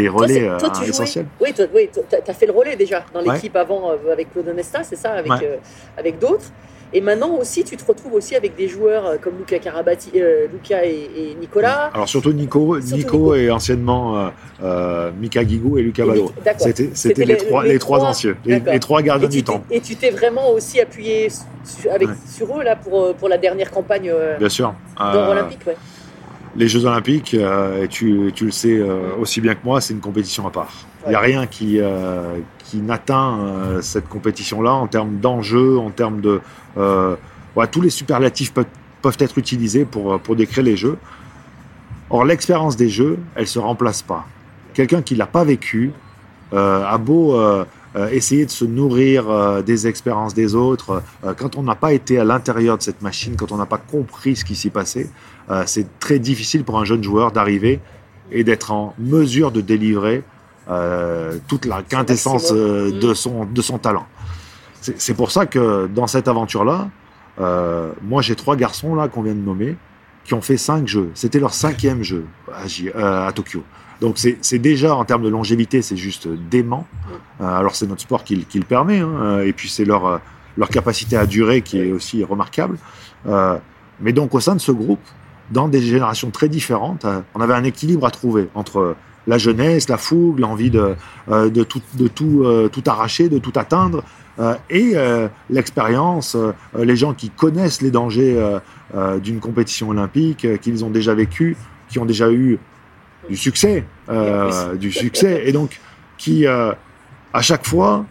F: relais euh,
E: toi, tu jouais-
F: essentiels.
E: Oui, toi, oui, tu as fait le relais déjà dans
F: Ouais.
E: l'équipe avant euh, avec Claude Onesta, c'est ça, avec,
F: Ouais.
E: avec d'autres. Et maintenant aussi, tu te retrouves aussi avec des joueurs euh, comme Luca Carabati, euh, Luca et, et Nicolas.
F: Alors surtout Nico,
E: Surtout
F: Nico,
E: Nico.
F: et anciennement euh, euh, Mika Guigou et.
E: Nick- d'accord.
F: C'était les,
E: les-
F: trois,
E: les
F: anciens, les, trois gardiens du temps.
E: et tu t'es vraiment aussi appuyé avec,
F: Ouais.
E: sur eux là pour, euh, pour la dernière campagne euh,
F: Bien sûr. Euh,
E: olympique. Ouais.
F: les Jeux Olympiques, et tu, tu le sais aussi bien que moi, c'est une compétition à part. Il n'y a rien qui, qui n'atteint euh, cette compétition-là en termes d'enjeux, en termes de... euh, tous les superlatifs peuvent, être utilisés pour, pour décrire les Jeux. Or, l'expérience des Jeux, elle ne se remplace pas. Quelqu'un qui l'a pas vécu euh, a beau euh, euh, essayer de se nourrir euh, des expériences des autres, euh, quand on n'a pas été à l'intérieur de cette machine, quand on n'a pas compris ce qui s'y passait, euh, c'est très difficile pour un jeune joueur d'arriver et d'être en mesure de délivrer euh, toute la quintessence euh, de, son, de son talent. C'est pour ça que dans cette aventure-là, euh, moi j'ai trois garçons là qu'on vient de nommer qui ont fait cinq jeux. C'était leur cinquième jeu à, Tokyo. Donc c'est déjà en termes de longévité, c'est juste dément. Alors c'est notre sport qui, le- qui le permet, hein, et puis c'est leur, leur capacité à durer qui est aussi remarquable. Mais donc au sein de ce groupe, dans des générations très différentes, on avait un équilibre à trouver entre la jeunesse, la fougue, l'envie de, euh, de, tout, de tout, euh, tout arracher, de tout atteindre, euh, et l'expérience, les gens qui connaissent les dangers d'une compétition olympique, qu'ils ont déjà vécu, qui ont déjà eu du succès, euh, du succès, et donc qui, euh, à chaque fois,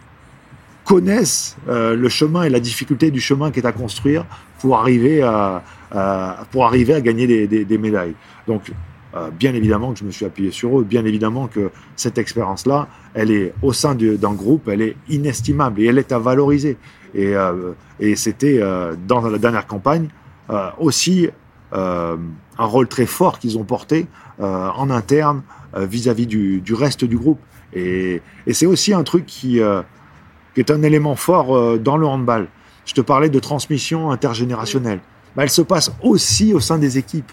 F: connaissent euh, le chemin et la difficulté du chemin qui est à construire pour arriver à, à- pour arriver à gagner des, des- des médailles. Donc, euh, bien évidemment que je me suis appuyé sur eux, bien évidemment que cette expérience-là, elle est au sein du- d'un groupe, elle est inestimable et elle est à valoriser. Et, euh, et c'était euh, dans la dernière campagne aussi un rôle très fort qu'ils ont porté en interne vis-à-vis du, du reste du groupe. Et, et c'est aussi un truc qui, qui est un élément fort dans le handball. Je te parlais de transmission intergénérationnelle. Bah, elle se passe aussi au sein des équipes.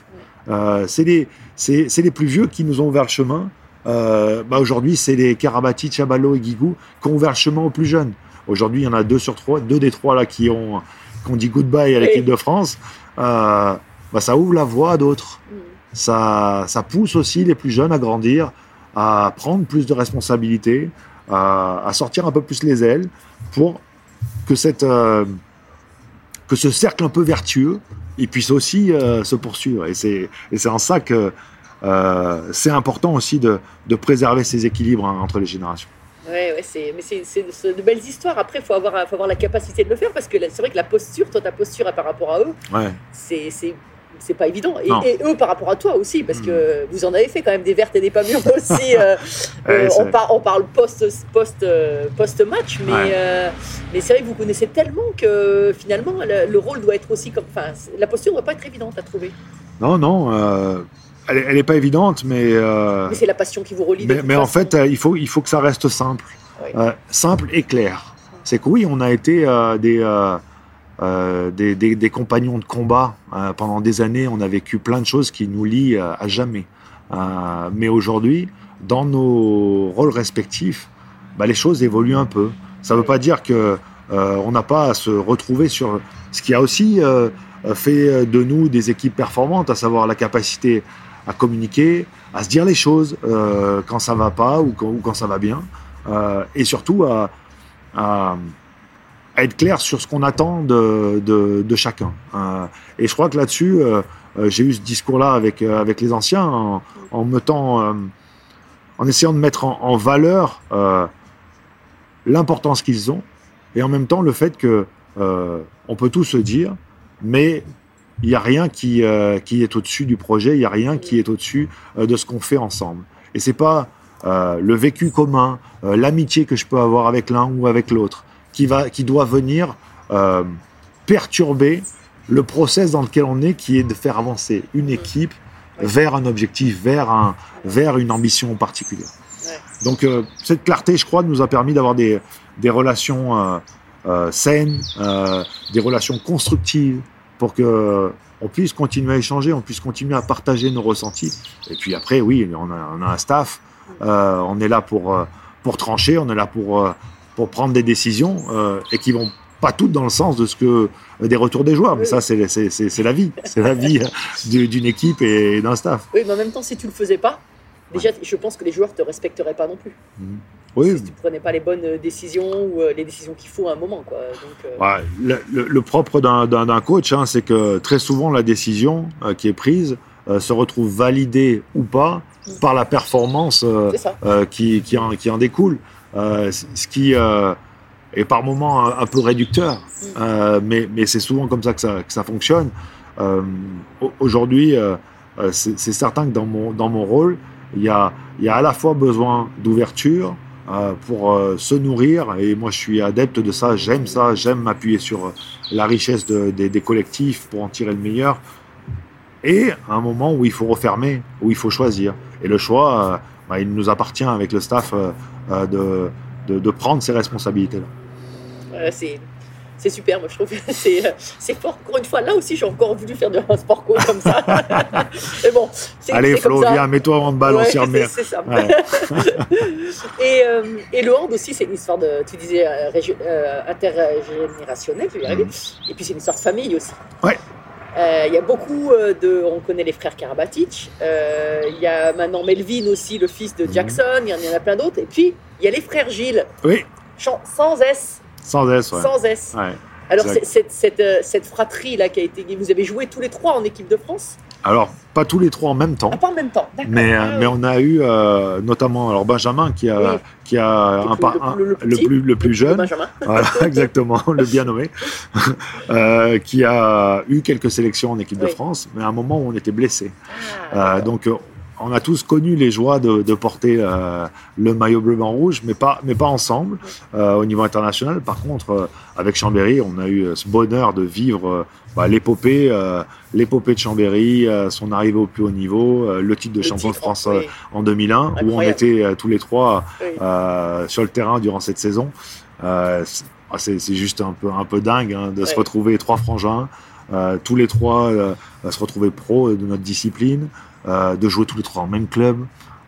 F: Euh, c'est les, c'est, les plus vieux qui nous ont ouvert le chemin. Euh, bah, aujourd'hui, c'est les Karabati, Chabalo et Guigou qui ont ouvert le chemin aux plus jeunes. Aujourd'hui, il y en a deux sur trois, deux des trois là qui ont, qui ont dit goodbye à l'équipe de France. Euh, bah, ça ouvre la voie à d'autres. Ça, ça pousse aussi les plus jeunes à grandir, à prendre plus de responsabilités, à, à sortir un peu plus les ailes pour que, cette, euh, que ce cercle un peu vertueux il puisse aussi euh, se poursuivre. Et c'est, et c'est en ça que euh, c'est important aussi de, de préserver ces équilibres hein, entre les générations.
E: Ouais, ouais, c'est, mais c'est, de belles histoires. Après, il faut avoir, faut avoir la capacité de le faire parce que c'est vrai que la posture, toi, ta posture par rapport à eux,
F: Ouais.
E: c'est, c'est, pas évident. Et, eux par rapport à toi aussi, parce que vous en avez fait quand même des vertes et des pas mûres aussi. euh,
F: Ouais,
E: euh, on, par- on parle post, post, euh, post-match, mais,
F: Ouais.
E: euh, mais c'est vrai que vous connaissez tellement que finalement, le, le rôle doit être aussi comme. Enfin, la posture doit pas être évidente à trouver.
F: Non, non, euh, elle, est- elle est pas évidente, mais,
E: Mais c'est la passion qui vous relie.
F: mais, en fait, il faut, il faut que ça reste simple. Simple et clair. C'est que oui, on a été des, euh, des, compagnons de combat euh, pendant des années. On a vécu plein de choses qui nous lient euh, à jamais. Mais aujourd'hui, dans nos rôles respectifs, bah, les choses évoluent un peu. Ça ne veut pas dire que on n'a pas à se retrouver sur ce qui a aussi fait de nous des équipes performantes, à savoir la capacité à communiquer, à se dire les choses quand ça va pas ou quand, ça va bien, et surtout à- à être clair sur ce qu'on attend de, de, de chacun. Euh, et je crois que là-dessus, euh, euh, j'ai eu ce discours-là avec, avec les anciens en, en euh, en essayant de mettre en, valeur l'importance qu'ils ont et en même temps le fait que on peut tout se dire, mais il n'y a rien qui, qui est au-dessus du projet, il n'y a rien qui est au-dessus de ce qu'on fait ensemble. Et c'est pas le vécu commun, l'amitié que je peux avoir avec l'un ou avec l'autre, qui, va, qui doit venir euh, perturber le process dans lequel on est, qui est de faire avancer une équipe vers un objectif, vers, un, vers une ambition particulière. Donc euh, cette clarté, je crois, nous a permis d'avoir des, des relations euh, euh, saines, des relations constructives, pour que on puisse continuer à échanger, on puisse continuer à partager nos ressentis. Et puis après, oui, on a, on a un staff, on est là pour, pour trancher, on est là pour, pour prendre des décisions euh, et qui vont pas toutes dans le sens de ce que des retours des joueurs, mais ça c'est c'est- c'est- c'est la vie, c'est la vie euh, du- d'une équipe et d'un staff.
E: Oui, mais en même temps, si tu le faisais pas, déjà, je pense que les joueurs te respecteraient pas non plus.
F: Oui,
E: Si tu prenais pas les bonnes euh, décisions ou euh, les décisions qu'il faut à un moment, quoi. Donc, euh,
F: Ouais, le, le- le propre d'un- d'un d'un coach, hein, c'est que très souvent la décision euh, qui est prise euh, se retrouve validée ou pas par la performance euh, euh, qui, qui, en, qui en découle. Euh, ce qui euh, est par moments un, un peu réducteur, euh, mais, mais c'est souvent comme ça que ça, que ça fonctionne. Au- Aujourd'hui, c'est certain que dans mon, dans mon rôle, il y a, y a à la fois besoin d'ouverture euh, pour euh, se nourrir, et moi je suis adepte de ça, j'aime ça, j'aime m'appuyer sur la richesse de- des- des collectifs pour en tirer le meilleur, et un moment où il faut refermer, où il faut choisir. Et le choix, bah, il nous appartient avec le staff euh, euh, de, de, de prendre ces responsabilités-là.
E: Euh, c'est c'est super, moi je trouve. C'est fort. Encore une fois, là aussi, j'ai encore voulu faire de un sport co comme ça. Mais bon,
F: Allez
E: comme
F: Flo,
E: ça.
F: viens, mets-toi en balle, on
E: Ouais,
F: s'y remet.
E: c'est ça.
F: Ouais.
E: et, euh, et le hand aussi, c'est une histoire de, tu disais, euh, euh, intergénérationnelle, y arriver. Et puis c'est une histoire de famille aussi.
F: Ouais.
E: Euh, Il y a beaucoup euh, de. On connaît les frères Karabatic. Euh, Il y a maintenant Melvin aussi, le fils de
F: Mhm.
E: Jackson. Il y en- il y en a plein d'autres. Et puis, il y a les frères Gilles,
F: Oui,
E: sans S.
F: sans S, ouais.
E: Sans S.
F: Ouais.
E: Alors, cette, cette, cette fratrie-là qui a été. Vous avez joué tous les trois en équipe de France
F: Alors, pas tous les trois en même temps.
E: Ah, pas en même temps. D'accord.
F: Mais, euh,
E: Ah,
F: mais
E: oui.
F: on a eu euh, notamment alors Benjamin qui a,
E: Oui.
F: qui a
E: Le
F: un,
E: plus-
F: un-
E: plus- le
F: le,
E: plus petit.
F: plus, le plus jeune,
E: Benjamin.
F: Voilà, exactement, le bien nommé, euh, qui a eu quelques sélections en équipe de. France, mais à un moment où on était blessé.
E: Ah,
F: Euh, donc, euh, on a tous connu les joies de, de porter euh, le maillot bleu blanc rouge, mais pas, mais pas ensemble euh, au niveau international. Par contre, euh, avec Chambéry, on a eu euh, ce bonheur de vivre euh, bah, l'épopée, euh, l'épopée de Chambéry, euh, son arrivée au plus haut niveau, euh, le titre de
E: le
F: champion de France
E: oui.
F: en 2001, où on était euh, tous les trois
E: Oui.
F: sur le terrain durant cette saison. Euh, c'est juste un peu, un peu dingue hein, de se retrouver trois frangins, euh, tous les trois euh, se retrouver pro de notre discipline, de jouer tous les trois en même club,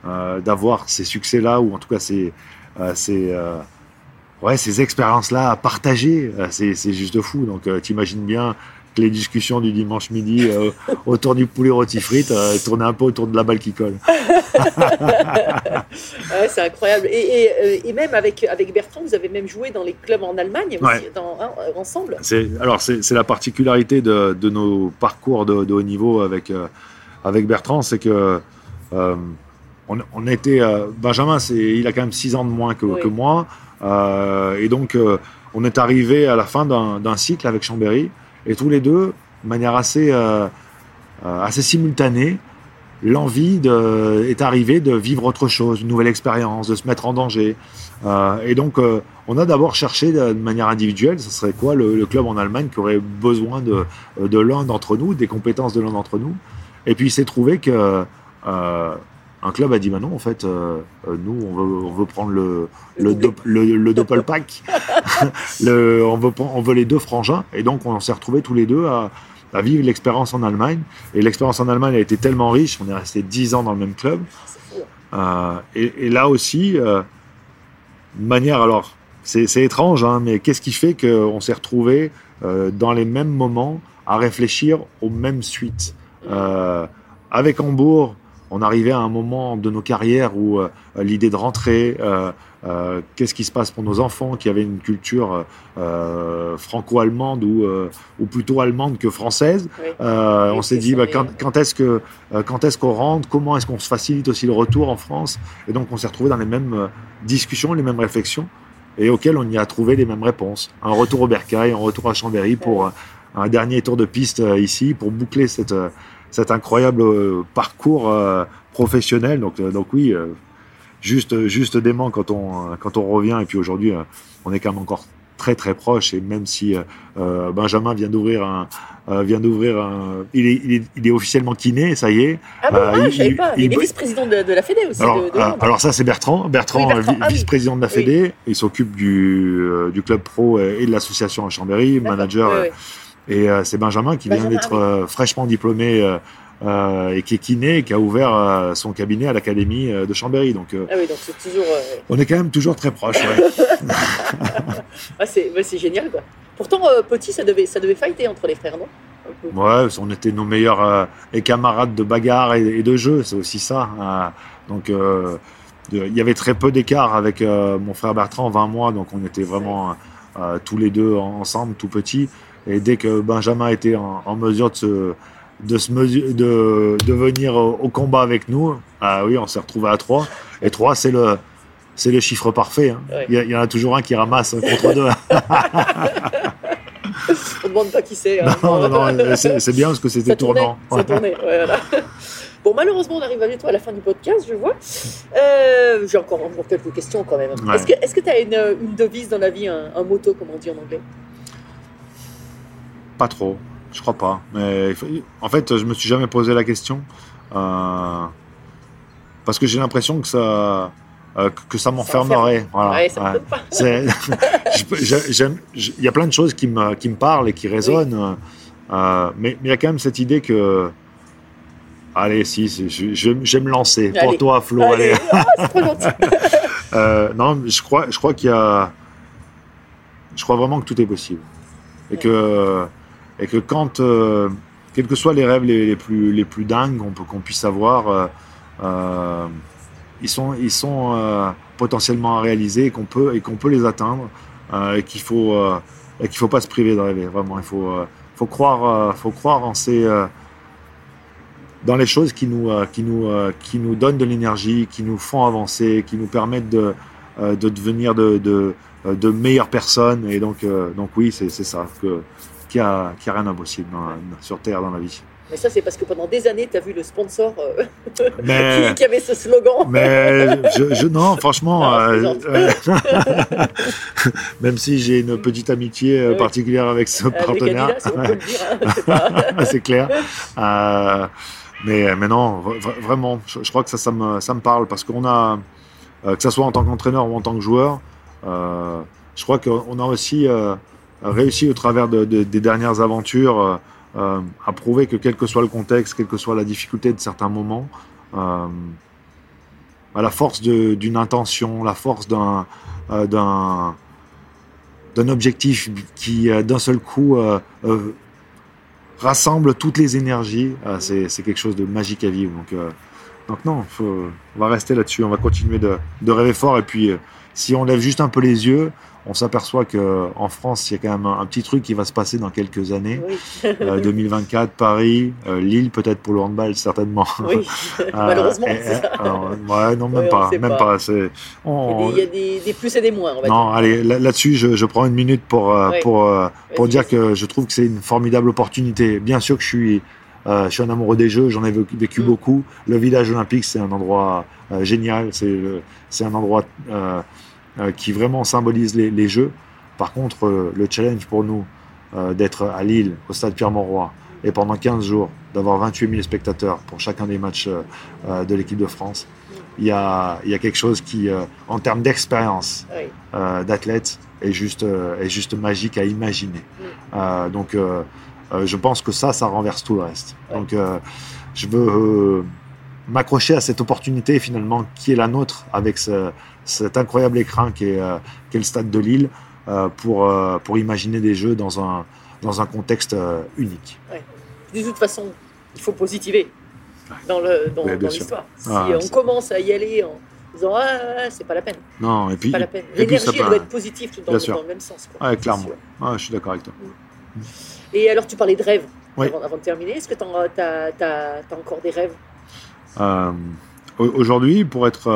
F: euh, d'avoir ces succès-là, ou en tout cas ces, euh, ces, euh, ouais, ces expériences-là à partager, euh, c'est juste fou. Donc euh, t'imagines bien que les discussions du dimanche midi euh, autour du poulet rôti frites euh, tournaient un peu autour de la balle qui colle.
E: Ouais, c'est incroyable. Et, et, euh, et même avec, avec Bertrand, vous avez même joué dans les clubs en Allemagne aussi,
F: Ouais.
E: dans, hein, euh, ensemble.
F: Alors c'est c'est la particularité de, de nos parcours de, de haut niveau avec euh, avec Bertrand, c'est que euh, on, on était euh, Benjamin, c'est, il a quand même six ans de moins que,
E: Oui.
F: que moi, euh, et donc on est arrivé à la fin d'un, cycle avec Chambéry, et tous les deux, de manière assez, assez simultanée, l'envie est arrivée de vivre autre chose, une nouvelle expérience, de se mettre en danger. Euh, et donc, euh, on a d'abord cherché de, de manière individuelle, ce serait quoi le, le club en Allemagne qui aurait besoin de, de l'un d'entre nous, des compétences de l'un d'entre nous. Et puis, il s'est trouvé que euh, un club a dit, bah non, en fait, euh, euh, nous, on veut, prendre le, le, le doppelpack. on, veut, on veut les deux frangins. Et donc, on s'est retrouvés tous les deux à, vivre l'expérience en Allemagne. Et l'expérience en Allemagne a été tellement riche, on est resté 10 ans dans le même club. Et, là aussi, euh, manière, alors, c'est étrange, hein, mais qu'est-ce qui fait qu'on s'est retrouvés dans les mêmes moments à réfléchir aux mêmes suites? Euh, Avec Hambourg, on arrivait à un moment de nos carrières où euh, l'idée de rentrer, euh, euh, qu'est-ce qui se passe pour nos enfants qui avaient une culture franco-allemande ou, ou plutôt allemande que française.
E: Oui.
F: On s'est dit bah, quand, quand est-ce que quand est-ce qu'on rentre, comment est-ce qu'on se facilite aussi le retour en France, et donc on s'est retrouvé dans les mêmes discussions, les mêmes réflexions, et auxquelles on y a trouvé les mêmes réponses. Un retour au Bercail, un retour à Chambéry pour un dernier tour de piste euh, ici pour boucler cette euh, cet incroyable euh, parcours professionnel. Donc donc oui, juste juste dément quand on quand on revient, et puis aujourd'hui on est quand même encore très très proche et même si euh, Benjamin vient d'ouvrir un euh, vient d'ouvrir un il est, il est il est officiellement kiné ça y est
E: Ah bon,
F: Euh,
E: ah,
F: il-
E: je savais
F: il-
E: pas.
F: il-
E: est vice-président de, de la Fédé aussi.
F: alors,
E: de, de Londres.
F: alors ça c'est Bertrand, Bertrand,
E: Oui, Bertrand,
F: vi-
E: ah oui.
F: vice-président de la
E: Oui.
F: Fédé, il s'occupe du, du club pro et de l'association à Chambéry, manager. Et euh, c'est Benjamin qui vient d'être euh, fraîchement diplômé euh, et qui est kiné et qui a ouvert son cabinet à l'académie de Chambéry. Donc
E: Ah oui, donc c'est toujours.
F: on est quand même toujours très proches. ouais.
E: c'est ouais, c'est génial, quoi. Pourtant, petit, ça devait, ça devait fighter entre les frères, non?
F: Ouais, on était nos meilleurs et camarades de bagarre et, et de jeu, c'est aussi ça. hein. donc, il y avait très peu d'écart avec euh, mon frère Bertrand, 20 mois, donc on était vraiment euh, tous les deux en- ensemble, tout petits. Et dès que Benjamin était en, en mesure de se, de, se mesu- de, de venir au, au combat avec nous, ah oui, on s'est retrouvés à trois. Et trois, c'est le, c'est le chiffre parfait. hein.
E: Ouais.
F: Il y, a- il y en a toujours un qui ramasse contre deux.
E: On ne demande pas qui c'est. hein.
F: non, non, non, c'est bien parce que c'était tournant.
E: ça tournait, ouais, voilà. Bon, malheureusement, on arrive bientôt à la fin du podcast, je vois. Euh, J'ai encore, encore quelques questions quand même.
F: Ouais.
E: Est-ce que est-ce que tu as une, une devise dans la vie, un, un motto, comme on dit en anglais?
F: Pas trop, je crois pas. Mais en fait, je me suis jamais posé la question euh, parce que j'ai l'impression que ça euh, que ça m'enfermerait. Voilà.
E: Ouais,
F: Ouais. Il y a plein de choses qui me, qui me parlent et qui résonnent, euh, mais il y a quand même cette idée que allez, si, si, je, je, je vais me lancer pour toi, Flo. Allez.
E: Allez, ah, trop.
F: Euh, non, je crois, je crois qu'il y a, je crois vraiment que tout est possible et que et que quand, euh, quels que soient les rêves les, plus les plus dingues qu'on puisse avoir, euh, euh, ils sont ils sont euh, potentiellement à réaliser et qu'on peut et peut les atteindre et qu'il faut qu'il faut pas se priver de rêver. Vraiment, il faut faut croire faut croire en ces dans les choses qui nous, qui, nous, qui nous donnent de l'énergie, qui nous font avancer, qui nous permettent de, de devenir de, de, de meilleures personnes. Et donc, donc oui, c'est ça, qu'il n'y a, a rien d'impossible dans- sur Terre, dans la vie.
E: Mais ça, c'est parce que pendant des années, tu as vu le sponsor euh,
F: Mais,
E: qui, qui avait ce slogan.
F: mais je, je- non, franchement, euh, euh, même si j'ai une petite amitié euh, particulière avec ce
E: Avec
F: partenaire,
E: hein, c'est
F: clair. Euh, mais, mais non, vra- vra- vraiment, je, je crois que ça, ça me, ça me parle parce qu'on a, que ce soit en tant qu'entraîneur ou en tant que joueur, je crois qu'on a aussi réussi au travers de- de- des dernières aventures euh, euh, à prouver que quel que soit le contexte, quelle que soit la difficulté de certains moments, euh, à la force d'une intention, la force d'un objectif qui d'un seul coup rassemble toutes les énergies. C'est quelque chose de magique à vivre. Donc, non, on va rester là-dessus, on va continuer de, rêver fort. Et puis, si on lève juste un peu les yeux, on s'aperçoit que en France, il y a quand même un, un petit truc qui va se passer dans quelques années.
E: Oui,
F: Euh, 2024, Paris, euh, Lille peut-être pour le handball, certainement.
E: oui.
F: Euh,
E: malheureusement.
F: et- alors, ouais, non, même pas, même
E: pas.
F: pas. on-
E: y a des, il y a des- des plus et des moins, on va
F: non,
E: dire.
F: allez, là- là-dessus, je, je prends une minute pour, euh, pour, euh, pour dire que je trouve que c'est une formidable opportunité. Bien sûr que je suis, euh, je suis un amoureux des Jeux, j'en ai vécu,
E: Mm.
F: beaucoup. Le village olympique, c'est un endroit euh, génial, c'est un endroit euh, euh, qui vraiment symbolise les, les Jeux. Par contre, euh, le challenge pour nous euh, d'être à Lille, au stade Pierre-Mauroy, et pendant 15 jours, d'avoir 28 000 spectateurs pour chacun des matchs euh, euh, de l'équipe de France, il y a, il y a quelque chose qui, euh, en termes d'expérience,
E: Oui.
F: euh, d'athlètes est juste, euh, est juste magique à imaginer. Euh, donc, euh, euh, je pense que ça, ça renverse tout le reste. Donc, euh, je veux euh, m'accrocher à cette opportunité finalement qui est la nôtre avec ce- cet incroyable écran qui est, euh, qui est le stade de Lille euh, pour, euh, pour imaginer des jeux dans un, dans un contexte unique.
E: De toute façon, il faut positiver dans
F: Ouais,
E: l'histoire. Si
F: Ah,
E: on
F: c'est-
E: commence à y aller en disant ah c'est pas la peine,
F: Non, et puis,
E: pas la peine. L'énergie elle doit être positive tout dans, le-
F: sûr.
E: dans le même sens. quoi.
F: Ouais, clairement. Ah, je suis d'accord avec toi.
E: Et alors tu parlais de rêves
F: Oui.
E: avant, avant de terminer. Est-ce que tu as, encore des rêves?
F: Euh, au- Aujourd'hui, pour être,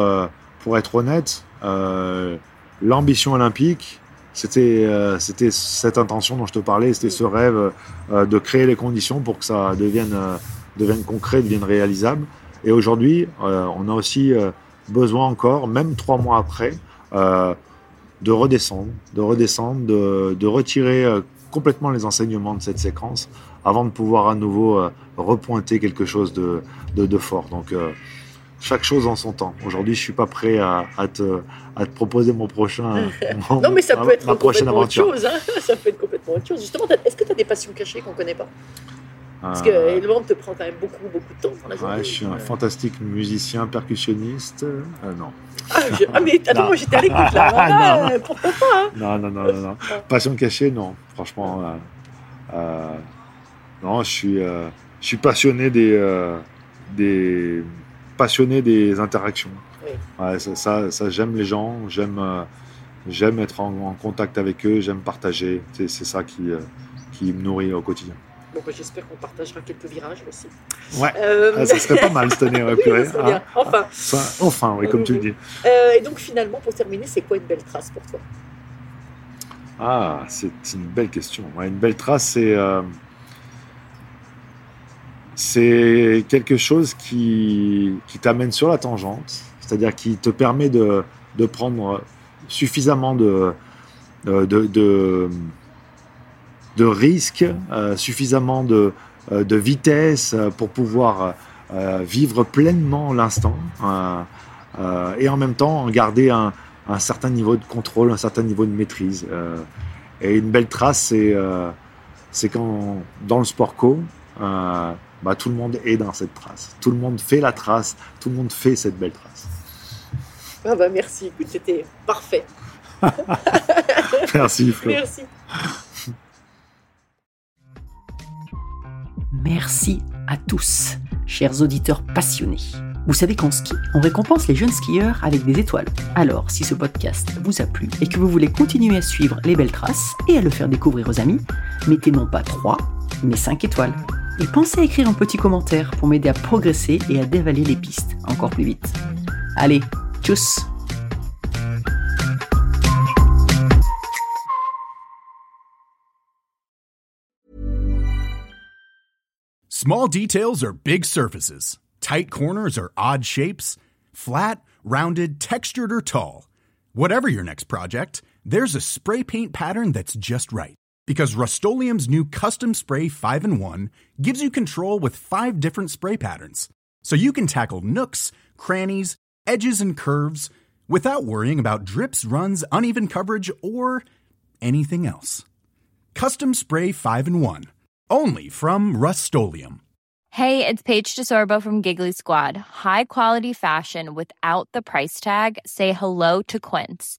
F: pour être honnête, euh, l'ambition olympique, c'était euh, c'était cette intention dont je te parlais, c'était ce rêve euh, de créer les conditions pour que ça devienne, concret, devienne réalisable. Et aujourd'hui, on a aussi besoin encore, même trois mois après, de redescendre, de redescendre, de, retirer complètement les enseignements de cette séquence avant de pouvoir à nouveau repointer quelque chose de, de, fort. Donc, chaque chose en son temps. Aujourd'hui, je suis pas prêt à, à, te, à te proposer mon prochain. mon-
E: Non, mais ça peut être
F: ma
E: complètement autre chose. hein. Ça peut être complètement autre chose. Justement, est-ce que tu as des passions cachées qu'on connaît pas? Parce que
F: Euh,
E: le monde te prend quand même beaucoup, beaucoup de temps dans la journée.
F: ouais, je suis un fantastique musicien, percussionniste. Euh, non.
E: Ah, je- ah, mais attends,
F: Non.
E: moi j'étais à l'écoute là. Ah, pourquoi pas hein
F: non, non, non, non, non. Passion cachée, non. Franchement, euh, euh, non, je suis, je suis passionné des, des, passionné des interactions.
E: Oui.
F: Ouais, ça, ça, ça, j'aime les gens, j'aime, euh, j'aime être en, en contact avec eux, j'aime partager. C'est, ça qui, euh, qui me nourrit au quotidien.
E: Bon, bah, j'espère qu'on partagera quelques virages aussi.
F: Ouais.
E: Euh,
F: Ah, ça serait pas mal cette année,
E: oui,
F: purée,
E: ça serait
F: hein.
E: bien. Enfin.
F: Ça, enfin, oui, comme tu le dis.
E: Euh, et donc finalement, pour terminer, c'est quoi une belle trace pour toi?
F: Ah, c'est une belle question. Ouais, une belle trace, c'est euh, c'est quelque chose qui, qui t'amène sur la tangente, c'est-à-dire qui te permet de, de prendre suffisamment de, de, de, de, risques, euh, suffisamment de, euh, de vitesse euh, pour pouvoir euh, vivre pleinement l'instant euh, euh, et en même temps garder un, un certain niveau de contrôle, un certain niveau de maîtrise. euh, et une belle trace, c'est euh, quand dans le sport co, euh, bah, tout le monde est dans cette trace. Tout le monde fait la trace, tout le monde fait cette belle trace.
E: ah bah merci, écoute, c'était parfait.
F: Merci Flo.
E: Merci.
G: Merci à tous, chers auditeurs passionnés. Vous savez qu'en ski, on récompense les jeunes skieurs avec des étoiles. Alors, si ce podcast vous a plu et que vous voulez continuer à suivre les belles traces et à le faire découvrir aux amis, mettez non pas 3, mais 5 étoiles. Et pensez à écrire un petit commentaire pour m'aider à progresser et à dévaler les pistes encore plus vite. Allez, tchuss
H: Small details are big surfaces. Tight corners are odd shapes. Flat, rounded, textured, or tall. Whatever your next project, there's a spray paint pattern that's just right. Because Rust new Custom Spray 5 in 1 gives you control with five different spray patterns. So you can tackle nooks, crannies, edges, and curves without worrying about drips, runs, uneven coverage, or anything else. Custom Spray 5 in 1. Only from Rust
I: Hey, it's Paige DeSorbo from Giggly Squad. High quality fashion without the price tag. Say hello to Quince.